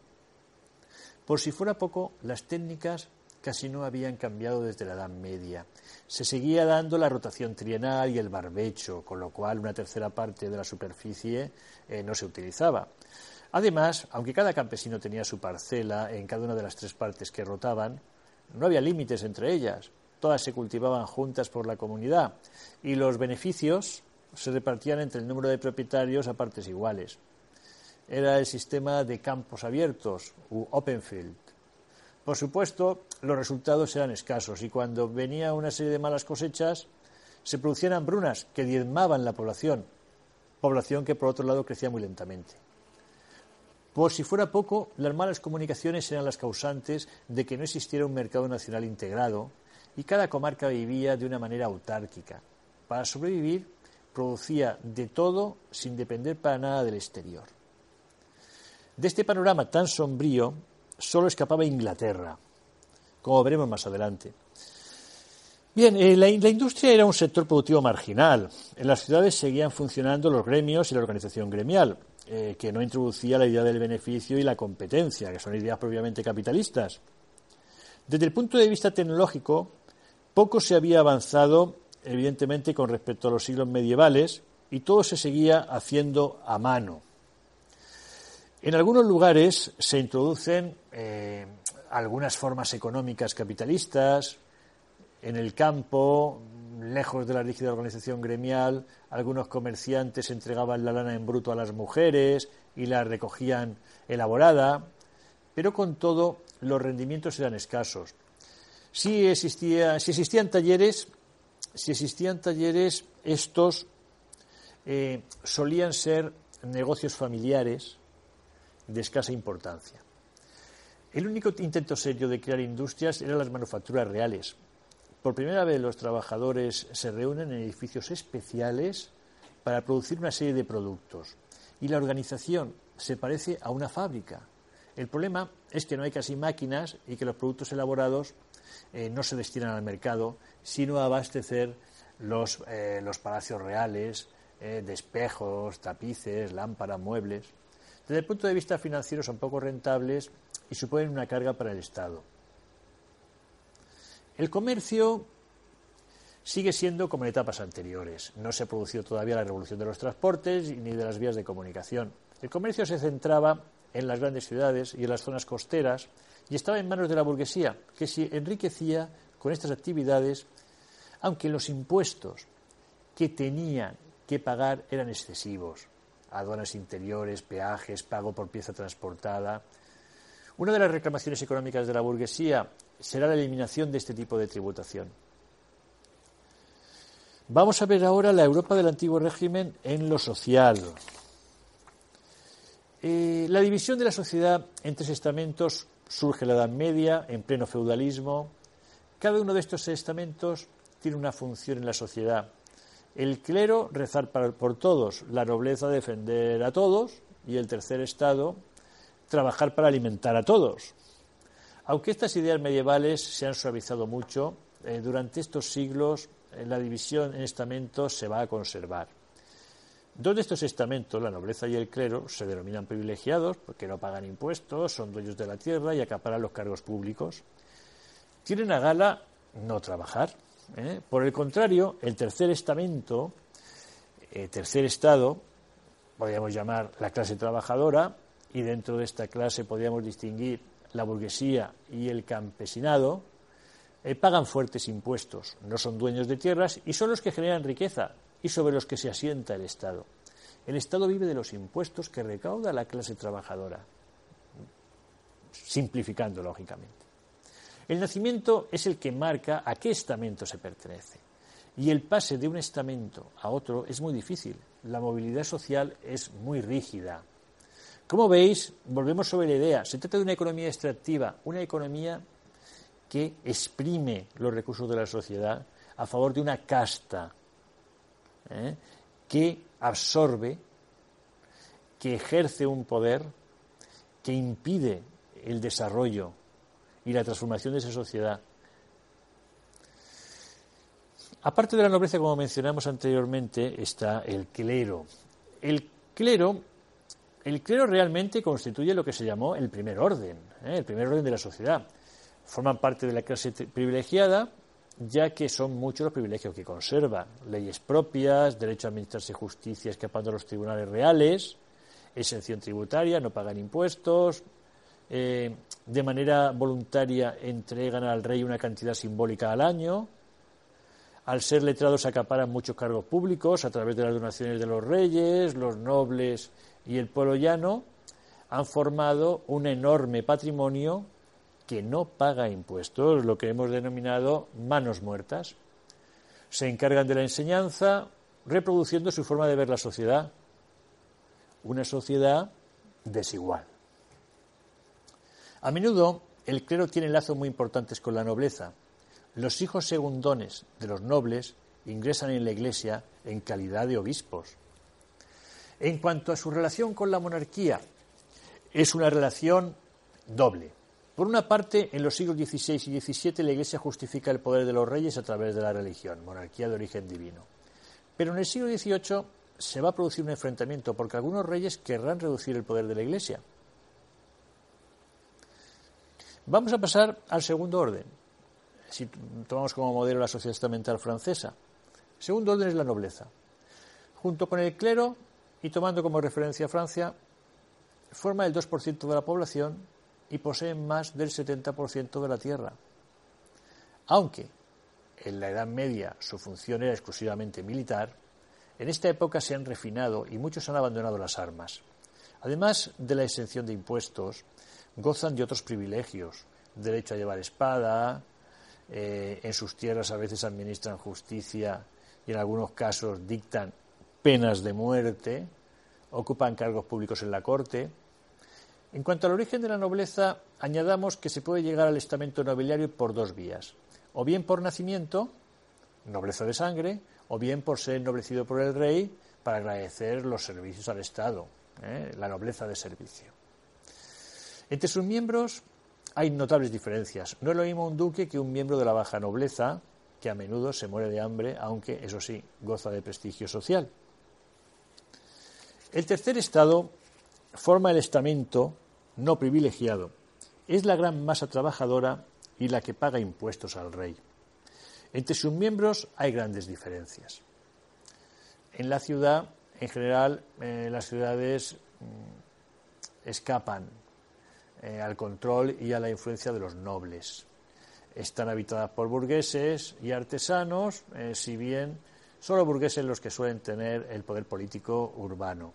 Por si fuera poco, las técnicas casi no habían cambiado desde la Edad Media. Se seguía dando la rotación trienal y el barbecho, con lo cual una tercera parte de la superficie eh, no se utilizaba. Además, aunque cada campesino tenía su parcela en cada una de las tres partes que rotaban, no había límites entre ellas. Todas se cultivaban juntas por la comunidad y los beneficios se repartían entre el número de propietarios a partes iguales. Era el sistema de campos abiertos, u open field. Por supuesto, los resultados eran escasos y cuando venía una serie de malas cosechas, se producían hambrunas que diezmaban la población, población que por otro lado crecía muy lentamente. Por si fuera poco, las malas comunicaciones eran las causantes de que no existiera un mercado nacional integrado y cada comarca vivía de una manera autárquica. Para sobrevivir, producía de todo sin depender para nada del exterior. De este panorama tan sombrío solo escapaba Inglaterra, como veremos más adelante. Bien, eh, la, industria era un sector productivo marginal. En las ciudades seguían funcionando los gremios y la organización gremial. Eh, que no introducía la idea del beneficio y la competencia, que son ideas propiamente capitalistas. Desde el punto de vista tecnológico, poco se había avanzado, evidentemente, con respecto a los siglos medievales, y todo se seguía haciendo a mano. En algunos lugares se introducen eh, algunas formas económicas capitalistas, en el campo lejos de la rígida organización gremial, algunos comerciantes entregaban la lana en bruto a las mujeres y la recogían elaborada, pero con todo los rendimientos eran escasos. Si, existía, si existían talleres, si existían talleres, estos eh, solían ser negocios familiares de escasa importancia. El único intento serio de crear industrias eran las manufacturas reales, por primera vez los trabajadores se reúnen en edificios especiales para producir una serie de productos y la organización se parece a una fábrica. El problema es que no hay casi máquinas y que los productos elaborados eh, no se destinan al mercado, sino a abastecer los, eh, palacios reales eh, de tapices, lámparas, muebles. Desde el punto de vista financiero son poco rentables y suponen una carga para el Estado. El comercio sigue siendo como en etapas anteriores. No se ha producido todavía la revolución de los transportes ni de las vías de comunicación. El comercio se centraba en las grandes ciudades y en las zonas costeras y estaba en manos de la burguesía, que se enriquecía con estas actividades, aunque los impuestos que tenían que pagar eran excesivos. Aduanas interiores, peajes, pago por pieza transportada. Una de las reclamaciones económicas de la burguesía será la eliminación de este tipo de tributación. Vamos a ver ahora la Europa del antiguo régimen en lo social. Eh, la división de la sociedad en tres estamentos surge en la Edad Media, en pleno feudalismo. Cada uno de estos estamentos tiene una función en la sociedad. El clero, rezar por todos, la nobleza, defender a todos, y el tercer estado, trabajar para alimentar a todos. Aunque estas ideas medievales se han suavizado mucho, eh, durante estos siglos eh, la división en estamentos se va a conservar. Dos de estos estamentos, la nobleza y el clero, se denominan privilegiados porque no pagan impuestos, son dueños de la tierra y acaparan los cargos públicos. tienen a gala no trabajar. ¿Eh? Por el contrario, el tercer estamento, el tercer estado, podríamos llamar la clase trabajadora, y dentro de esta clase podríamos distinguir la burguesía y el campesinado, eh, pagan fuertes impuestos, no son dueños de tierras y son los que generan riqueza y sobre los que se asienta el Estado. El Estado vive de los impuestos que recauda la clase trabajadora, simplificando lógicamente. El nacimiento es el que marca a qué estamento se pertenece. Y el pase de un estamento a otro es muy difícil. La movilidad social es muy rígida. Como veis, volvemos sobre la idea. Se trata de una economía extractiva, una economía que exprime los recursos de la sociedad a favor de una casta ¿eh? que absorbe, que ejerce un poder, que impide el desarrollo y la transformación de esa sociedad. Aparte de la nobleza, como mencionamos anteriormente, está el clero. El clero, el clero realmente constituye lo que se llamó el primer orden, ¿eh? el primer orden de la sociedad. Forman parte de la clase privilegiada, ya que son muchos los privilegios que conserva. Leyes propias, derecho a administrarse justicia escapando a los tribunales reales, exención tributaria, no pagan impuestos, eh, de manera voluntaria entregan al rey una cantidad simbólica al año. Al ser letrados acaparan muchos cargos públicos a través de las donaciones de los reyes, los nobles y el pueblo llano han formado un enorme patrimonio que no paga impuestos, lo que hemos denominado manos muertas. Se encargan de la enseñanza, reproduciendo su forma de ver la sociedad. Una sociedad desigual. A menudo el clero tiene lazos muy importantes con la nobleza. Los hijos segundones de los nobles ingresan en la Iglesia en calidad de obispos. En cuanto a su relación con la monarquía, es una relación doble. Por una parte, en los siglos XVI y XVII la Iglesia justifica el poder de los reyes a través de la religión, monarquía de origen divino. Pero en el siglo XVIII se va a producir un enfrentamiento porque algunos reyes querrán reducir el poder de la Iglesia Vamos a pasar al segundo orden. Si tomamos como modelo la sociedad estamental francesa. El segundo orden es la nobleza. Junto con el clero y tomando como referencia a Francia, forma el 2% de la población y poseen más del 70% de la tierra. Aunque en la Edad Media su función era exclusivamente militar, en esta época se han refinado y muchos han abandonado las armas. Además de la exención de impuestos, gozan de otros privilegios, derecho a llevar espada, eh, en sus tierras a veces administran justicia y en algunos casos dictan penas de muerte, ocupan cargos públicos en la corte. En cuanto al origen de la nobleza, añadamos que se puede llegar al estamento nobiliario por dos vías, o bien por nacimiento, nobleza de sangre, o bien por ser ennoblecido por el rey para agradecer los servicios al Estado, ¿eh? la nobleza de servicio. Entre sus miembros hay notables diferencias. No es lo mismo un duque que un miembro de la baja nobleza, que a menudo se muere de hambre, aunque, eso sí, goza de prestigio social. El tercer estado forma el estamento no privilegiado. Es la gran masa trabajadora y la que paga impuestos al rey. Entre sus miembros hay grandes diferencias. En la ciudad, en general, eh, las ciudades mm, escapan eh, al control y a la influencia de los nobles. Están habitadas por burgueses y artesanos, eh, si bien solo burgueses los que suelen tener el poder político urbano.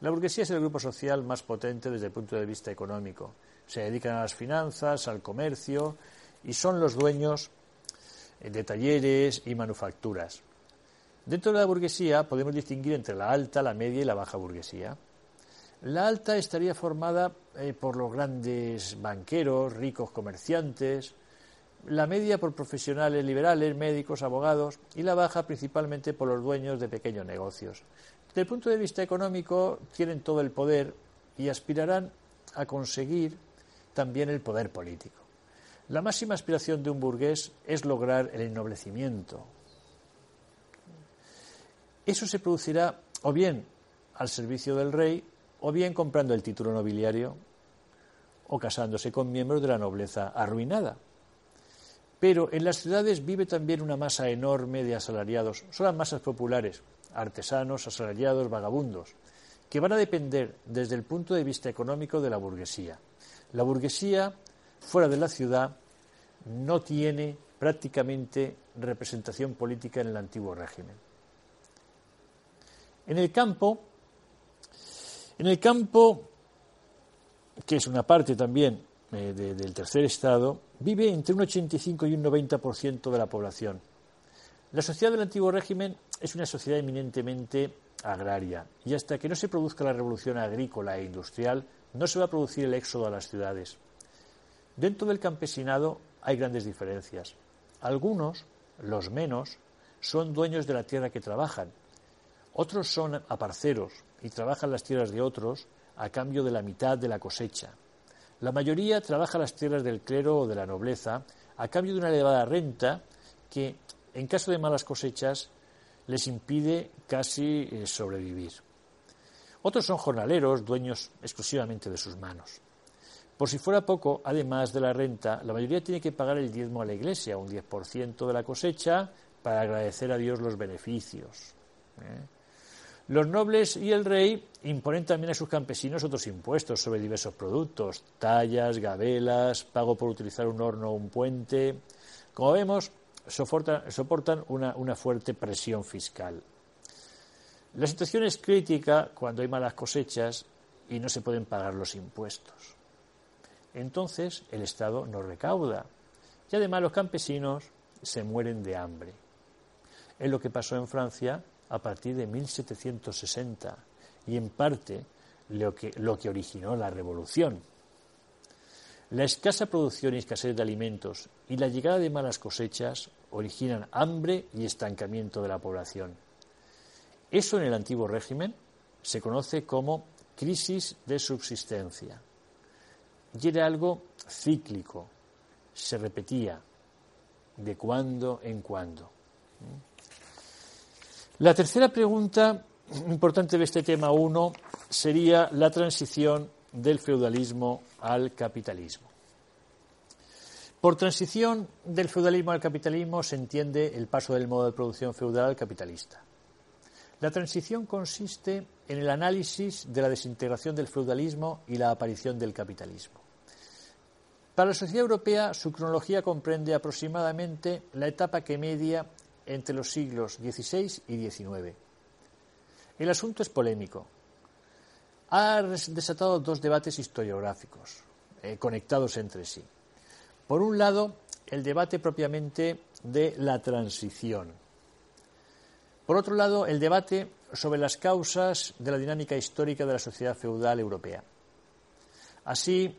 La burguesía es el grupo social más potente desde el punto de vista económico. Se dedican a las finanzas, al comercio y son los dueños eh, de talleres y manufacturas. Dentro de la burguesía podemos distinguir entre la alta, la media y la baja burguesía. La alta estaría formada eh, por los grandes banqueros, ricos comerciantes, la media por profesionales liberales, médicos, abogados y la baja principalmente por los dueños de pequeños negocios. Desde el punto de vista económico tienen todo el poder y aspirarán a conseguir también el poder político. La máxima aspiración de un burgués es lograr el ennoblecimiento. Eso se producirá o bien al servicio del rey o bien comprando el título nobiliario o casándose con miembros de la nobleza arruinada. Pero en las ciudades vive también una masa enorme de asalariados. Son las masas populares, artesanos, asalariados, vagabundos, que van a depender desde el punto de vista económico de la burguesía. La burguesía, fuera de la ciudad, no tiene prácticamente representación política en el antiguo régimen. En el campo, en el campo, que es una parte también eh, del tercer estado, vive entre un 85 y un 90% de la población. La sociedad del antiguo régimen es una sociedad eminentemente agraria y hasta que no se produzca la revolución agrícola e industrial no se va a producir el éxodo a las ciudades. Dentro del campesinado hay grandes diferencias. Algunos, los menos, son dueños de la tierra que trabajan. Otros son aparceros y trabajan las tierras de otros a cambio de la mitad de la cosecha. La mayoría trabaja las tierras del clero o de la nobleza a cambio de una elevada renta que, en caso de malas cosechas, les impide casi eh, sobrevivir. Otros son jornaleros, dueños exclusivamente de sus manos. Por si fuera poco, además de la renta, la mayoría tiene que pagar el diezmo a la Iglesia, un 10% de la cosecha, para agradecer a Dios los beneficios. ¿eh? Los nobles y el rey imponen también a sus campesinos otros impuestos sobre diversos productos, tallas, gabelas, pago por utilizar un horno o un puente. Como vemos, soportan, una, una fuerte presión fiscal. La situación es crítica cuando hay malas cosechas y no se pueden pagar los impuestos. Entonces el Estado no recauda y además los campesinos se mueren de hambre. Es lo que pasó en Francia a partir de 1760 y en parte lo que, lo que originó la revolución. La escasa producción y escasez de alimentos y la llegada de malas cosechas originan hambre y estancamiento de la población. Eso en el antiguo régimen se conoce como crisis de subsistencia. Y era algo cíclico, se repetía de cuando en cuando. La tercera pregunta importante de este tema 1 sería la transición del feudalismo al capitalismo. Por transición del feudalismo al capitalismo se entiende el paso del modo de producción feudal al capitalista. La transición consiste en el análisis de la desintegración del feudalismo y la aparición del capitalismo. Para la sociedad europea, su cronología comprende aproximadamente la etapa que media entre los siglos XVI y XIX. El asunto es polémico. Ha desatado dos debates historiográficos, eh, conectados entre sí. Por un lado, el debate propiamente de la transición. Por otro lado, el debate sobre las causas de la dinámica histórica de la sociedad feudal europea. Así,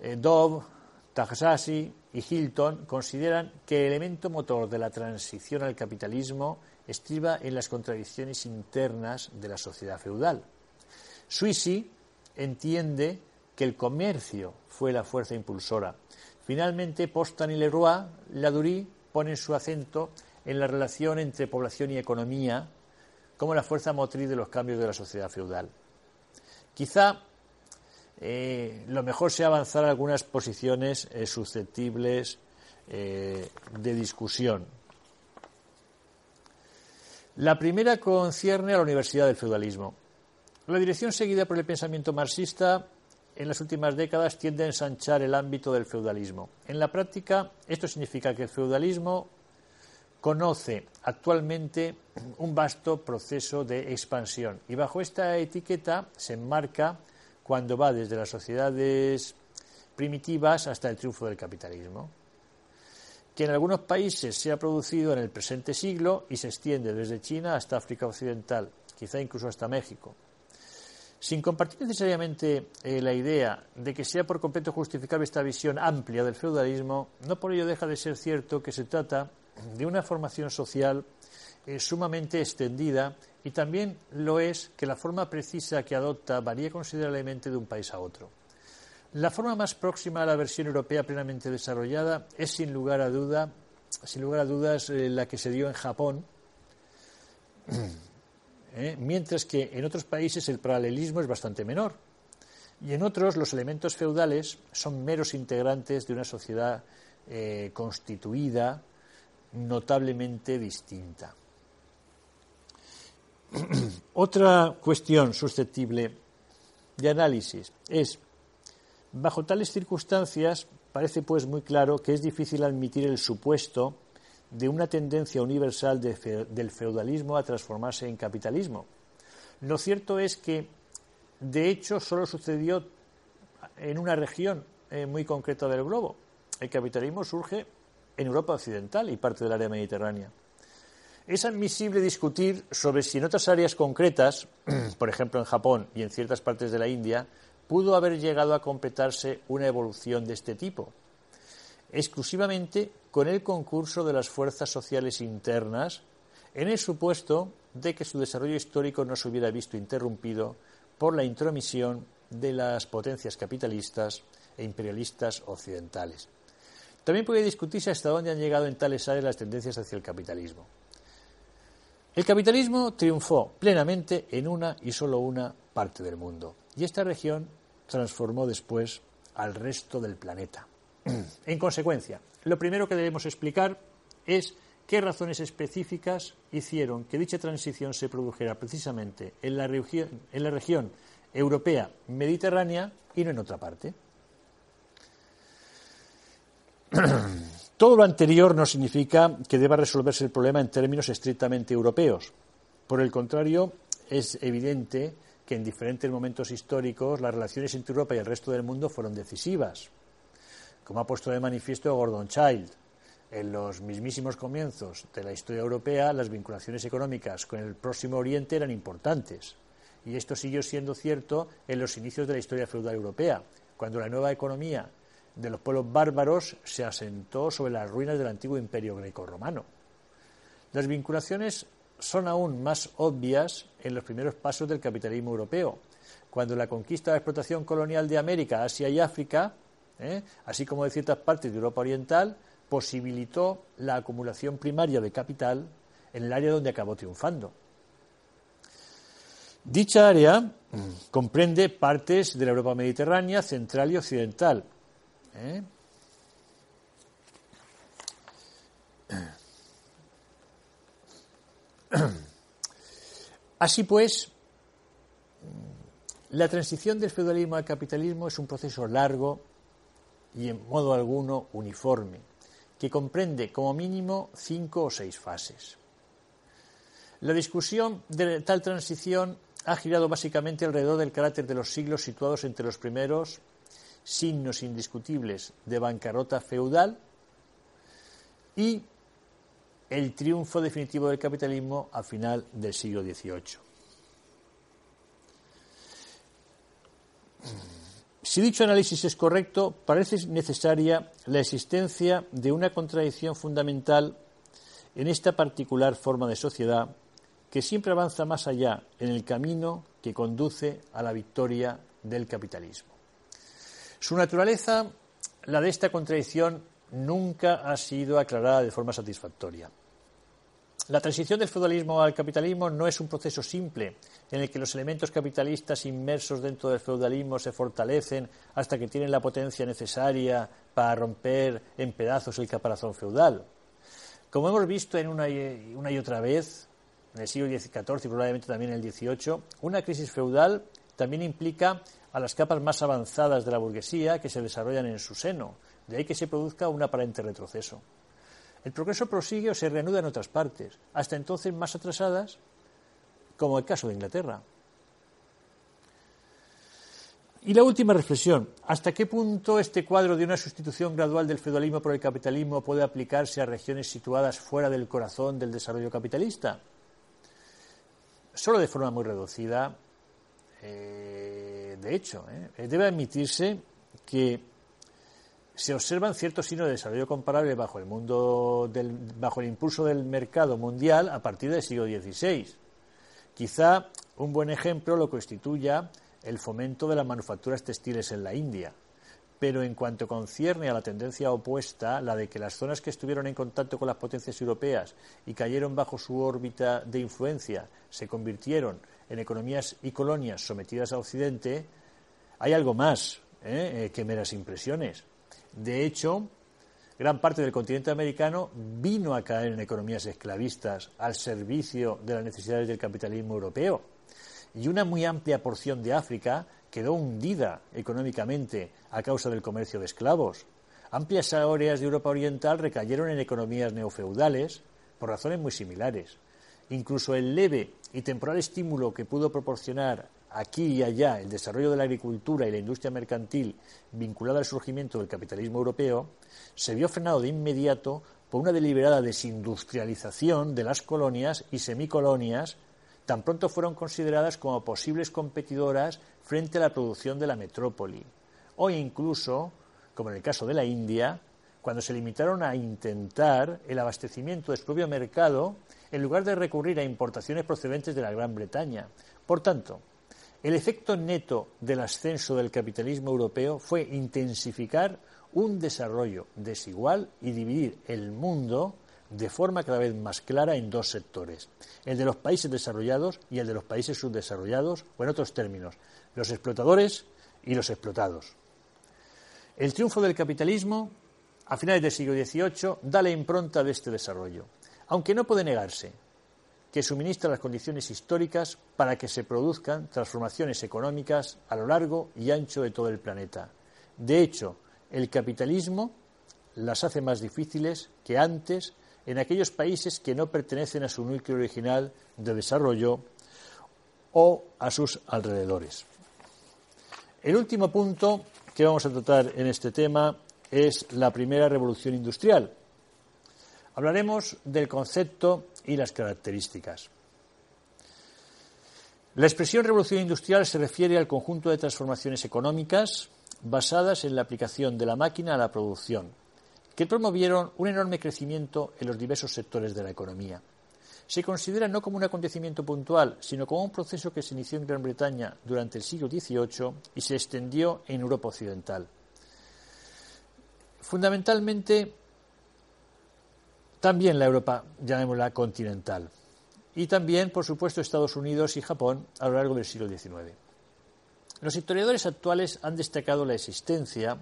eh, Dove, Tajassasi y Hilton consideran que el elemento motor de la transición al capitalismo estriba en las contradicciones internas de la sociedad feudal. Suisi entiende que el comercio fue la fuerza impulsora. Finalmente, Postan y Leroy Ladurie ponen su acento en la relación entre población y economía como la fuerza motriz de los cambios de la sociedad feudal. Quizá eh, lo mejor sea avanzar algunas posiciones eh, susceptibles eh, de discusión. La primera concierne a la Universidad del Feudalismo. La dirección seguida por el pensamiento marxista en las últimas décadas tiende a ensanchar el ámbito del feudalismo. En la práctica, esto significa que el feudalismo conoce actualmente un vasto proceso de expansión y bajo esta etiqueta se enmarca cuando va desde las sociedades primitivas hasta el triunfo del capitalismo, que en algunos países se ha producido en el presente siglo y se extiende desde China hasta África Occidental, quizá incluso hasta México. Sin compartir necesariamente eh, la idea de que sea por completo justificable esta visión amplia del feudalismo, no por ello deja de ser cierto que se trata de una formación social eh, sumamente extendida y también lo es que la forma precisa que adopta varía considerablemente de un país a otro. La forma más próxima a la versión europea plenamente desarrollada es sin lugar a duda, sin lugar a dudas, eh, la que se dio en Japón, *clears throat* eh, mientras que en otros países el paralelismo es bastante menor. Y en otros los elementos feudales son meros integrantes de una sociedad eh, constituida, notablemente distinta. *clears throat* Otra cuestión susceptible de análisis es, bajo tales circunstancias, parece pues muy claro que es difícil admitir el supuesto de una tendencia universal del feudalismo a transformarse en capitalismo. Lo cierto es que, de hecho, solo sucedió en una región eh, muy concreta del globo. El capitalismo surge en Europa Occidental y parte del área mediterránea. Es admisible discutir sobre si en otras áreas concretas, *clears throat* por ejemplo en Japón y en ciertas partes de la India, pudo haber llegado a completarse una evolución de este tipo, exclusivamente con el concurso de las fuerzas sociales internas, en el supuesto de que su desarrollo histórico no se hubiera visto interrumpido por la intromisión de las potencias capitalistas e imperialistas occidentales. También puede discutirse hasta dónde han llegado en tales áreas las tendencias hacia el capitalismo. El capitalismo triunfó plenamente en una y solo una parte del mundo, y esta región transformó después al resto del planeta. *clears throat* En consecuencia, lo primero que debemos explicar es qué razones específicas hicieron que dicha transición se produjera precisamente en la, en la región europea mediterránea y no en otra parte. *clears throat* Todo lo anterior no significa que deba resolverse el problema en términos estrictamente europeos. Por el contrario, es evidente que en diferentes momentos históricos las relaciones entre Europa y el resto del mundo fueron decisivas, como ha puesto de manifiesto Gordon Child. En los mismísimos comienzos de la historia europea, las vinculaciones económicas con el próximo Oriente eran importantes. Y esto siguió siendo cierto en los inicios de la historia feudal europea, cuando la nueva economía de los pueblos bárbaros se asentó sobre las ruinas del antiguo imperio greco-romano. Las vinculaciones son aún más obvias en los primeros pasos del capitalismo europeo, cuando la conquista de la explotación colonial de América, Asia y África, ¿eh? así como de ciertas partes de Europa Oriental, posibilitó la acumulación primaria de capital en el área donde acabó triunfando. Dicha área comprende partes de la Europa mediterránea, central y occidental, ¿Eh? *clears throat* Así pues, la transición del feudalismo al capitalismo es un proceso largo y en modo alguno uniforme, que comprende como mínimo cinco o seis fases. La discusión de tal transición ha girado básicamente alrededor del carácter de los siglos situados entre los primeros signos indiscutibles de bancarrota feudal y el triunfo definitivo del capitalismo a final del siglo XVIII. Si dicho análisis es correcto, parece necesaria la existencia de una contradicción fundamental en esta particular forma de sociedad que siempre avanza más allá en el camino que conduce a la victoria del capitalismo. Su naturaleza, la de esta contradicción, nunca ha sido aclarada de forma satisfactoria. La transición del feudalismo al capitalismo no es un proceso simple en el que los elementos capitalistas inmersos dentro del feudalismo se fortalecen hasta que tienen la potencia necesaria para romper en pedazos el caparazón feudal. Como hemos visto en una y, una y otra vez, en el siglo XIV y probablemente también en el XVIII, una crisis feudal también implica a las capas más avanzadas de la burguesía que se desarrollan en su seno. De ahí que se produzca un aparente retroceso. El progreso prosigue o se reanuda en otras partes, hasta entonces más atrasadas, como el caso de Inglaterra. Y la última reflexión. ¿Hasta qué punto este cuadro de una sustitución gradual del feudalismo por el capitalismo puede aplicarse a regiones situadas fuera del corazón del desarrollo capitalista? Solo de forma muy reducida. Eh, de hecho, ¿eh? debe admitirse que se observan ciertos signos de desarrollo comparable bajo el mundo bajo el impulso del mercado mundial a partir del siglo XVI. Quizá un buen ejemplo lo constituya el fomento de las manufacturas textiles en la India. Pero en cuanto concierne a la tendencia opuesta, la de que las zonas que estuvieron en contacto con las potencias europeas y cayeron bajo su órbita de influencia se convirtieron en economías y colonias sometidas a Occidente, hay algo más ¿eh? Eh, que meras impresiones. De hecho, gran parte del continente americano vino a caer en economías esclavistas al servicio de las necesidades del capitalismo europeo. Y una muy amplia porción de África quedó hundida económicamente a causa del comercio de esclavos. Amplias áreas de Europa Oriental recayeron en economías neofeudales por razones muy similares. Incluso el leve y temporal estímulo que pudo proporcionar aquí y allá el desarrollo de la agricultura y la industria mercantil vinculada al surgimiento del capitalismo europeo se vio frenado de inmediato por una deliberada desindustrialización de las colonias y semicolonias tan pronto fueron consideradas como posibles competidoras frente a la producción de la metrópoli, o incluso, como en el caso de la India, cuando se limitaron a intentar el abastecimiento de su propio mercado en lugar de recurrir a importaciones procedentes de la Gran Bretaña. Por tanto, el efecto neto del ascenso del capitalismo europeo fue intensificar un desarrollo desigual y dividir el mundo de forma cada vez más clara en dos sectores, el de los países desarrollados y el de los países subdesarrollados, o en otros términos, los explotadores y los explotados. El triunfo del capitalismo a finales del siglo XVIII da la impronta de este desarrollo, aunque no puede negarse que suministra las condiciones históricas para que se produzcan transformaciones económicas a lo largo y ancho de todo el planeta. De hecho, el capitalismo las hace más difíciles que antes en aquellos países que no pertenecen a su núcleo original de desarrollo o a sus alrededores. El último punto que vamos a tratar en este tema es la primera revolución industrial, Hablaremos del concepto y las características. La expresión revolución industrial se refiere al conjunto de transformaciones económicas basadas en la aplicación de la máquina a la producción, que promovieron un enorme crecimiento en los diversos sectores de la economía. Se considera no como un acontecimiento puntual, sino como un proceso que se inició en Gran Bretaña durante el siglo XVIII y se extendió en Europa Occidental. Fundamentalmente también la Europa, llamémosla continental. Y también, por supuesto, Estados Unidos y Japón a lo largo del siglo XIX. Los historiadores actuales han destacado la existencia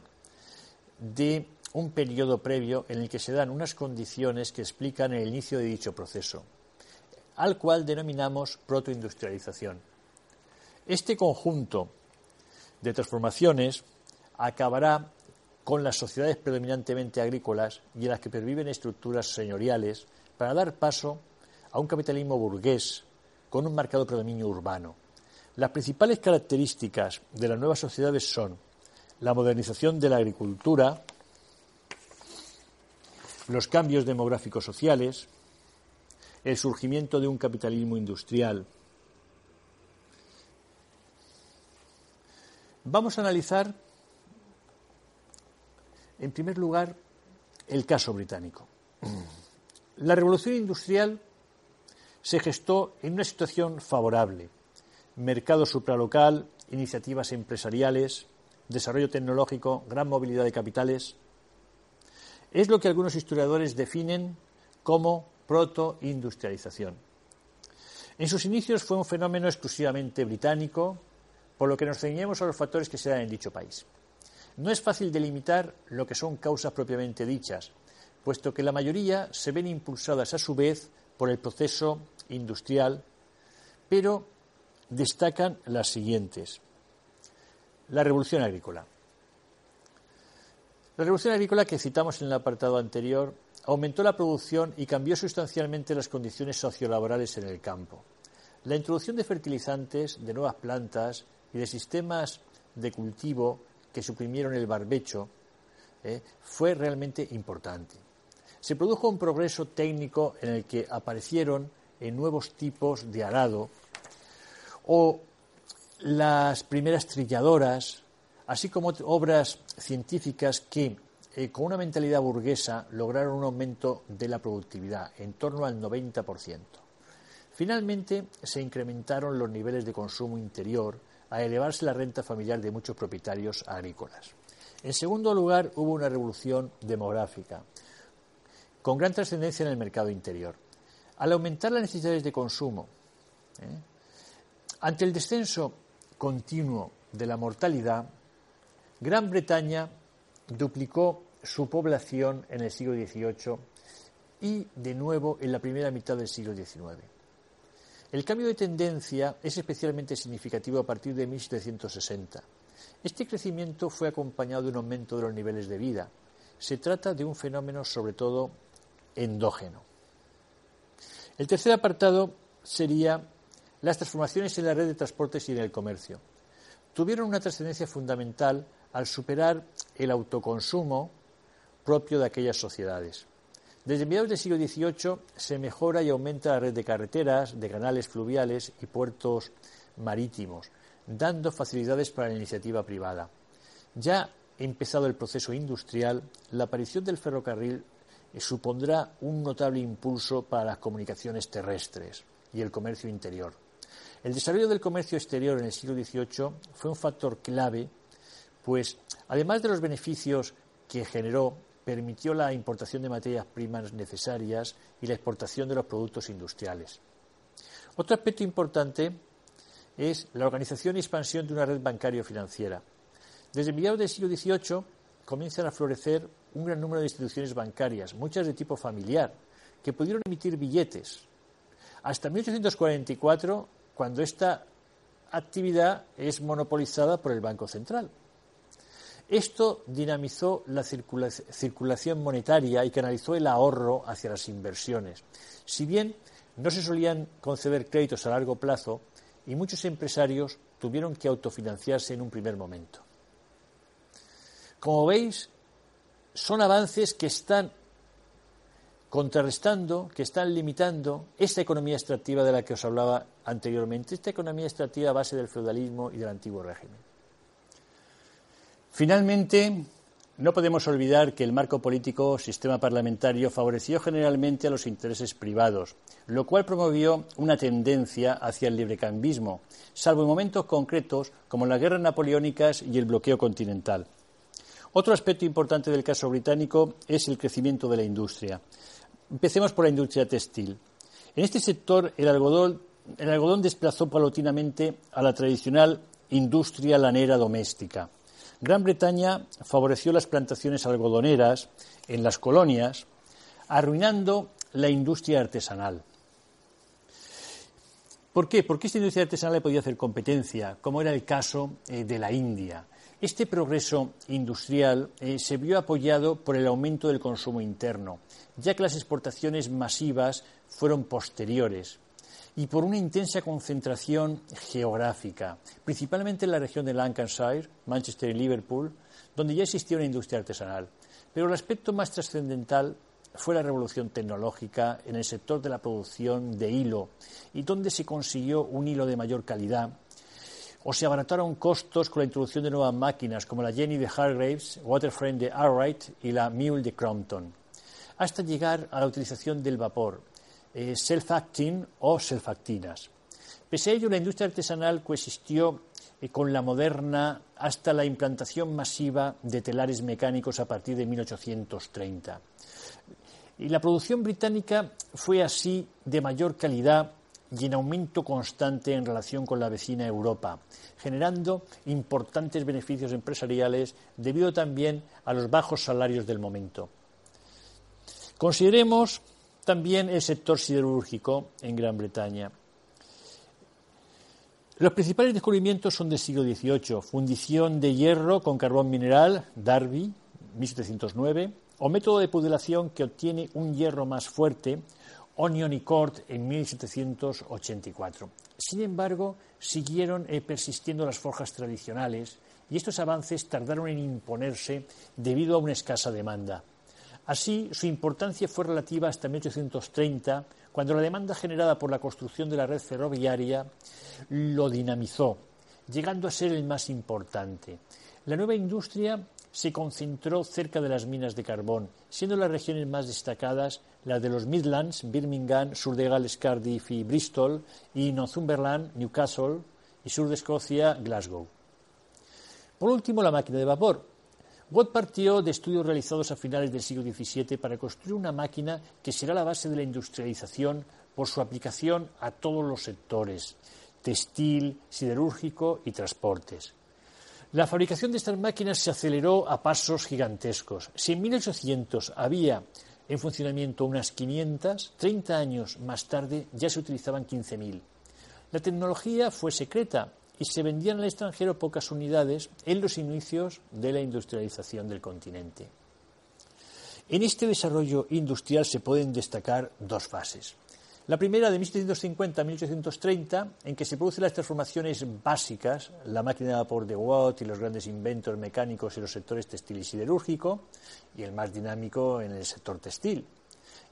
de un periodo previo en el que se dan unas condiciones que explican el inicio de dicho proceso, al cual denominamos protoindustrialización. Este conjunto de transformaciones acabará con las sociedades predominantemente agrícolas y en las que perviven estructuras señoriales para dar paso a un capitalismo burgués con un marcado predominio urbano. Las principales características de las nuevas sociedades son la modernización de la agricultura, los cambios demográficos sociales, el surgimiento de un capitalismo industrial. Vamos a analizar en primer lugar, el caso británico. La revolución industrial se gestó en una situación favorable. Mercado supralocal, iniciativas empresariales, desarrollo tecnológico, gran movilidad de capitales. Es lo que algunos historiadores definen como protoindustrialización. En sus inicios fue un fenómeno exclusivamente británico, por lo que nos ceñimos a los factores que se dan en dicho país. No es fácil delimitar lo que son causas propiamente dichas, puesto que la mayoría se ven impulsadas a su vez por el proceso industrial, pero destacan las siguientes. La revolución agrícola. La revolución agrícola que citamos en el apartado anterior aumentó la producción y cambió sustancialmente las condiciones sociolaborales en el campo. La introducción de fertilizantes, de nuevas plantas y de sistemas de cultivo que suprimieron el barbecho eh, fue realmente importante. Se produjo un progreso técnico en el que aparecieron nuevos tipos de arado o las primeras trilladoras, así como obras científicas que, eh, con una mentalidad burguesa, lograron un aumento de la productividad en torno al 90%. Finalmente, se incrementaron los niveles de consumo interior a elevarse la renta familiar de muchos propietarios agrícolas. En segundo lugar, hubo una revolución demográfica, con gran trascendencia en el mercado interior. Al aumentar las necesidades de consumo, ¿eh? ante el descenso continuo de la mortalidad, Gran Bretaña duplicó su población en el siglo XVIII y de nuevo en la primera mitad del siglo XIX. El cambio de tendencia es especialmente significativo a partir de 1760. Este crecimiento fue acompañado de un aumento de los niveles de vida. Se trata de un fenómeno sobre todo endógeno. El tercer apartado sería las transformaciones en la red de transportes y en el comercio. Tuvieron una trascendencia fundamental al superar el autoconsumo propio de aquellas sociedades. Desde mediados del siglo XVIII se mejora y aumenta la red de carreteras, de canales fluviales y puertos marítimos, dando facilidades para la iniciativa privada. Ya empezado el proceso industrial, la aparición del ferrocarril eh, supondrá un notable impulso para las comunicaciones terrestres y el comercio interior. El desarrollo del comercio exterior en el siglo XVIII fue un factor clave, pues además de los beneficios que generó, permitió la importación de materias primas necesarias y la exportación de los productos industriales. Otro aspecto importante es la organización y expansión de una red bancario-financiera. Desde mediados del siglo XVIII comienzan a florecer un gran número de instituciones bancarias, muchas de tipo familiar, que pudieron emitir billetes. Hasta 1844, cuando esta actividad es monopolizada por el Banco Central. Esto dinamizó la circulación monetaria y canalizó el ahorro hacia las inversiones. Si bien no se solían conceder créditos a largo plazo, y muchos empresarios tuvieron que autofinanciarse en un primer momento. Como veis, son avances que están contrarrestando, que están limitando esta economía extractiva de la que os hablaba anteriormente, esta economía extractiva a base del feudalismo y del antiguo régimen. Finalmente, no podemos olvidar que el marco político sistema parlamentario favoreció generalmente a los intereses privados, lo cual promovió una tendencia hacia el librecambismo, salvo en momentos concretos como las guerras napoleónicas y el bloqueo continental. Otro aspecto importante del caso británico es el crecimiento de la industria. Empecemos por la industria textil. En este sector el algodón, el algodón desplazó paulatinamente a la tradicional industria lanera doméstica. Gran Bretaña favoreció las plantaciones algodoneras en las colonias, arruinando la industria artesanal. ¿Por qué? Porque esta industria artesanal le podía hacer competencia, como era el caso eh, de la India. Este progreso industrial eh, se vio apoyado por el aumento del consumo interno, ya que las exportaciones masivas fueron posteriores y por una intensa concentración geográfica, principalmente en la región de Lancashire, Manchester y Liverpool, donde ya existía una industria artesanal. Pero el aspecto más trascendental fue la revolución tecnológica en el sector de la producción de hilo y donde se consiguió un hilo de mayor calidad o se abarataron costos con la introducción de nuevas máquinas como la Jenny de Hargraves, Waterframe de Arwright y la Mule de Crompton, hasta llegar a la utilización del vapor, eh, self-acting o self-actinas. Pese a ello, la industria artesanal coexistió eh, con la moderna hasta la implantación masiva de telares mecánicos a partir de 1830. Y la producción británica fue así de mayor calidad y en aumento constante en relación con la vecina Europa, generando importantes beneficios empresariales debido también a los bajos salarios del momento. Consideremos también el sector siderúrgico en Gran Bretaña. Los principales descubrimientos son del siglo XVIII. Fundición de hierro con carbón mineral, Darby, 1709, o método de pudelación que obtiene un hierro más fuerte, Onion y Cort, en 1784. Sin embargo, siguieron eh, persistiendo las forjas tradicionales y estos avances tardaron en imponerse debido a una escasa demanda. Así, su importancia fue relativa hasta 1830, cuando la demanda generada por la construcción de la red ferroviaria lo dinamizó, llegando a ser el más importante. La nueva industria se concentró cerca de las minas de carbón, siendo las regiones más destacadas las de los Midlands, Birmingham, sur de Gales, Cardiff y Bristol, y Northumberland, Newcastle, y sur de Escocia, Glasgow. Por último, la máquina de vapor, Watt partió de estudios realizados a finales del siglo XVII para construir una máquina que será la base de la industrialización por su aplicación a todos los sectores, textil, siderúrgico y transportes. La fabricación de estas máquinas se aceleró a pasos gigantescos. Si en 1800 había en funcionamiento unas 500, 30 años más tarde ya se utilizaban 15.000. La tecnología fue secreta y se vendían al extranjero pocas unidades en los inicios de la industrialización del continente. En este desarrollo industrial se pueden destacar dos fases. La primera de 1750 a 1830, en que se producen las transformaciones básicas, la máquina de vapor de Watt y los grandes inventos mecánicos en los sectores textil y siderúrgico, y el más dinámico en el sector textil.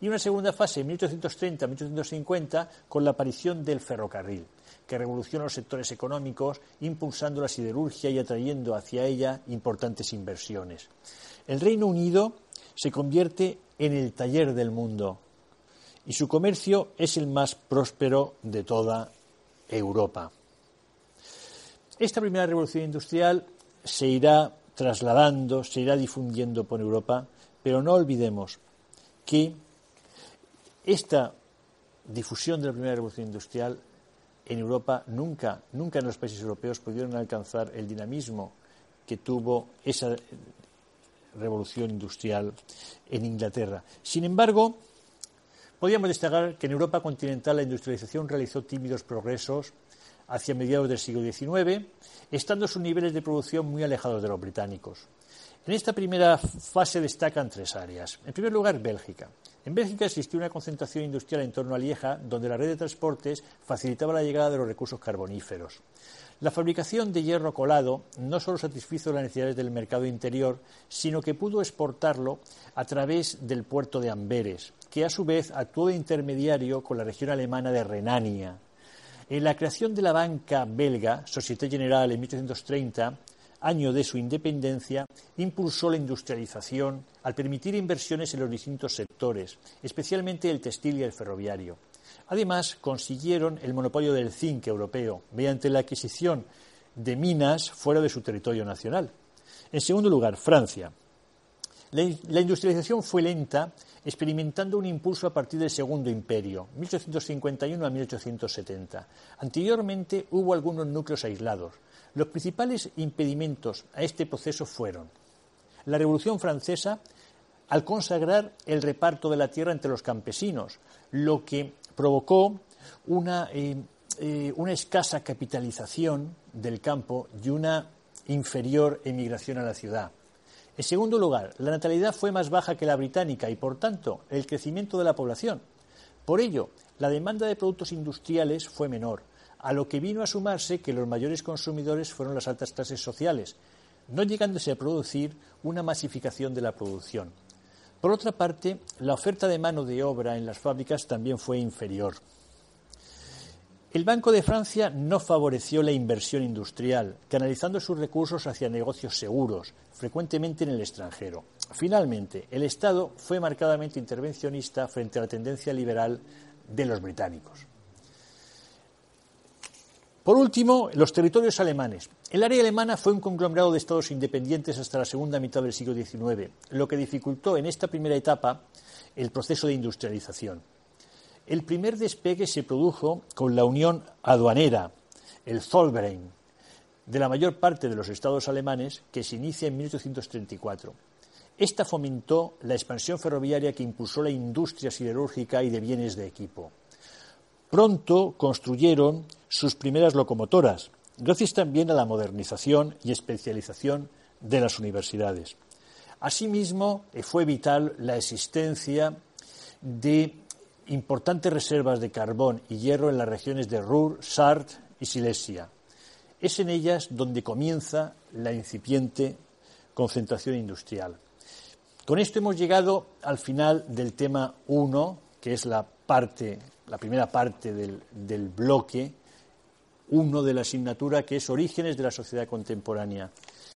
Y una segunda fase, en 1830 a 1850, con la aparición del ferrocarril, que revoluciona los sectores económicos, impulsando la siderurgia y atrayendo hacia ella importantes inversiones. El Reino Unido se convierte en el taller del mundo y su comercio es el más próspero de toda Europa. Esta primera revolución industrial se irá trasladando, se irá difundiendo por Europa, pero no olvidemos que esta difusión de la primera revolución industrial en Europa nunca, nunca en los países europeos pudieron alcanzar el dinamismo que tuvo esa revolución industrial en Inglaterra. Sin embargo, podríamos destacar que en Europa continental la industrialización realizó tímidos progresos hacia mediados del siglo XIX, estando sus niveles de producción muy alejados de los británicos. En esta primera fase destacan tres áreas. En primer lugar, Bélgica. En Bélgica existió una concentración industrial en torno a Lieja, donde la red de transportes facilitaba la llegada de los recursos carboníferos. La fabricación de hierro colado no solo satisfizo las necesidades del mercado interior, sino que pudo exportarlo a través del puerto de Amberes, que a su vez actuó de intermediario con la región alemana de Renania. En la creación de la banca belga, Société Générale, en 1830, año de su independencia, impulsó la industrialización al permitir inversiones en los distintos sectores, especialmente el textil y el ferroviario. Además, consiguieron el monopolio del zinc europeo mediante la adquisición de minas fuera de su territorio nacional. En segundo lugar, Francia. La, industrialización fue lenta, experimentando un impulso a partir del Segundo Imperio, 1851 a 1870. Anteriormente hubo algunos núcleos aislados, los principales impedimentos a este proceso fueron la Revolución Francesa al consagrar el reparto de la tierra entre los campesinos, lo que provocó una, eh, eh, una escasa capitalización del campo y una inferior emigración a la ciudad. En segundo lugar, la natalidad fue más baja que la británica y, por tanto, el crecimiento de la población. Por ello, la demanda de productos industriales fue menor, a lo que vino a sumarse que los mayores consumidores fueron las altas clases sociales, no llegándose a producir una masificación de la producción. Por otra parte, la oferta de mano de obra en las fábricas también fue inferior. El Banco de Francia no favoreció la inversión industrial, canalizando sus recursos hacia negocios seguros, frecuentemente en el extranjero. Finalmente, el Estado fue marcadamente intervencionista frente a la tendencia liberal de los británicos. Por último, los territorios alemanes. El área alemana fue un conglomerado de estados independientes hasta la segunda mitad del siglo XIX, lo que dificultó en esta primera etapa el proceso de industrialización. El primer despegue se produjo con la unión aduanera, el Zollverein, de la mayor parte de los estados alemanes, que se inicia en 1834. Esta fomentó la expansión ferroviaria que impulsó la industria siderúrgica y de bienes de equipo. Pronto construyeron sus primeras locomotoras, gracias también a la modernización y especialización de las universidades. Asimismo, eh, fue vital la existencia de importantes reservas de carbón y hierro en las regiones de Ruhr, Sarthe y Silesia. Es en ellas donde comienza la incipiente concentración industrial. Con esto hemos llegado al final del tema 1, que es la parte la primera parte del, del bloque uno de la asignatura que es Orígenes de la Sociedad Contemporánea.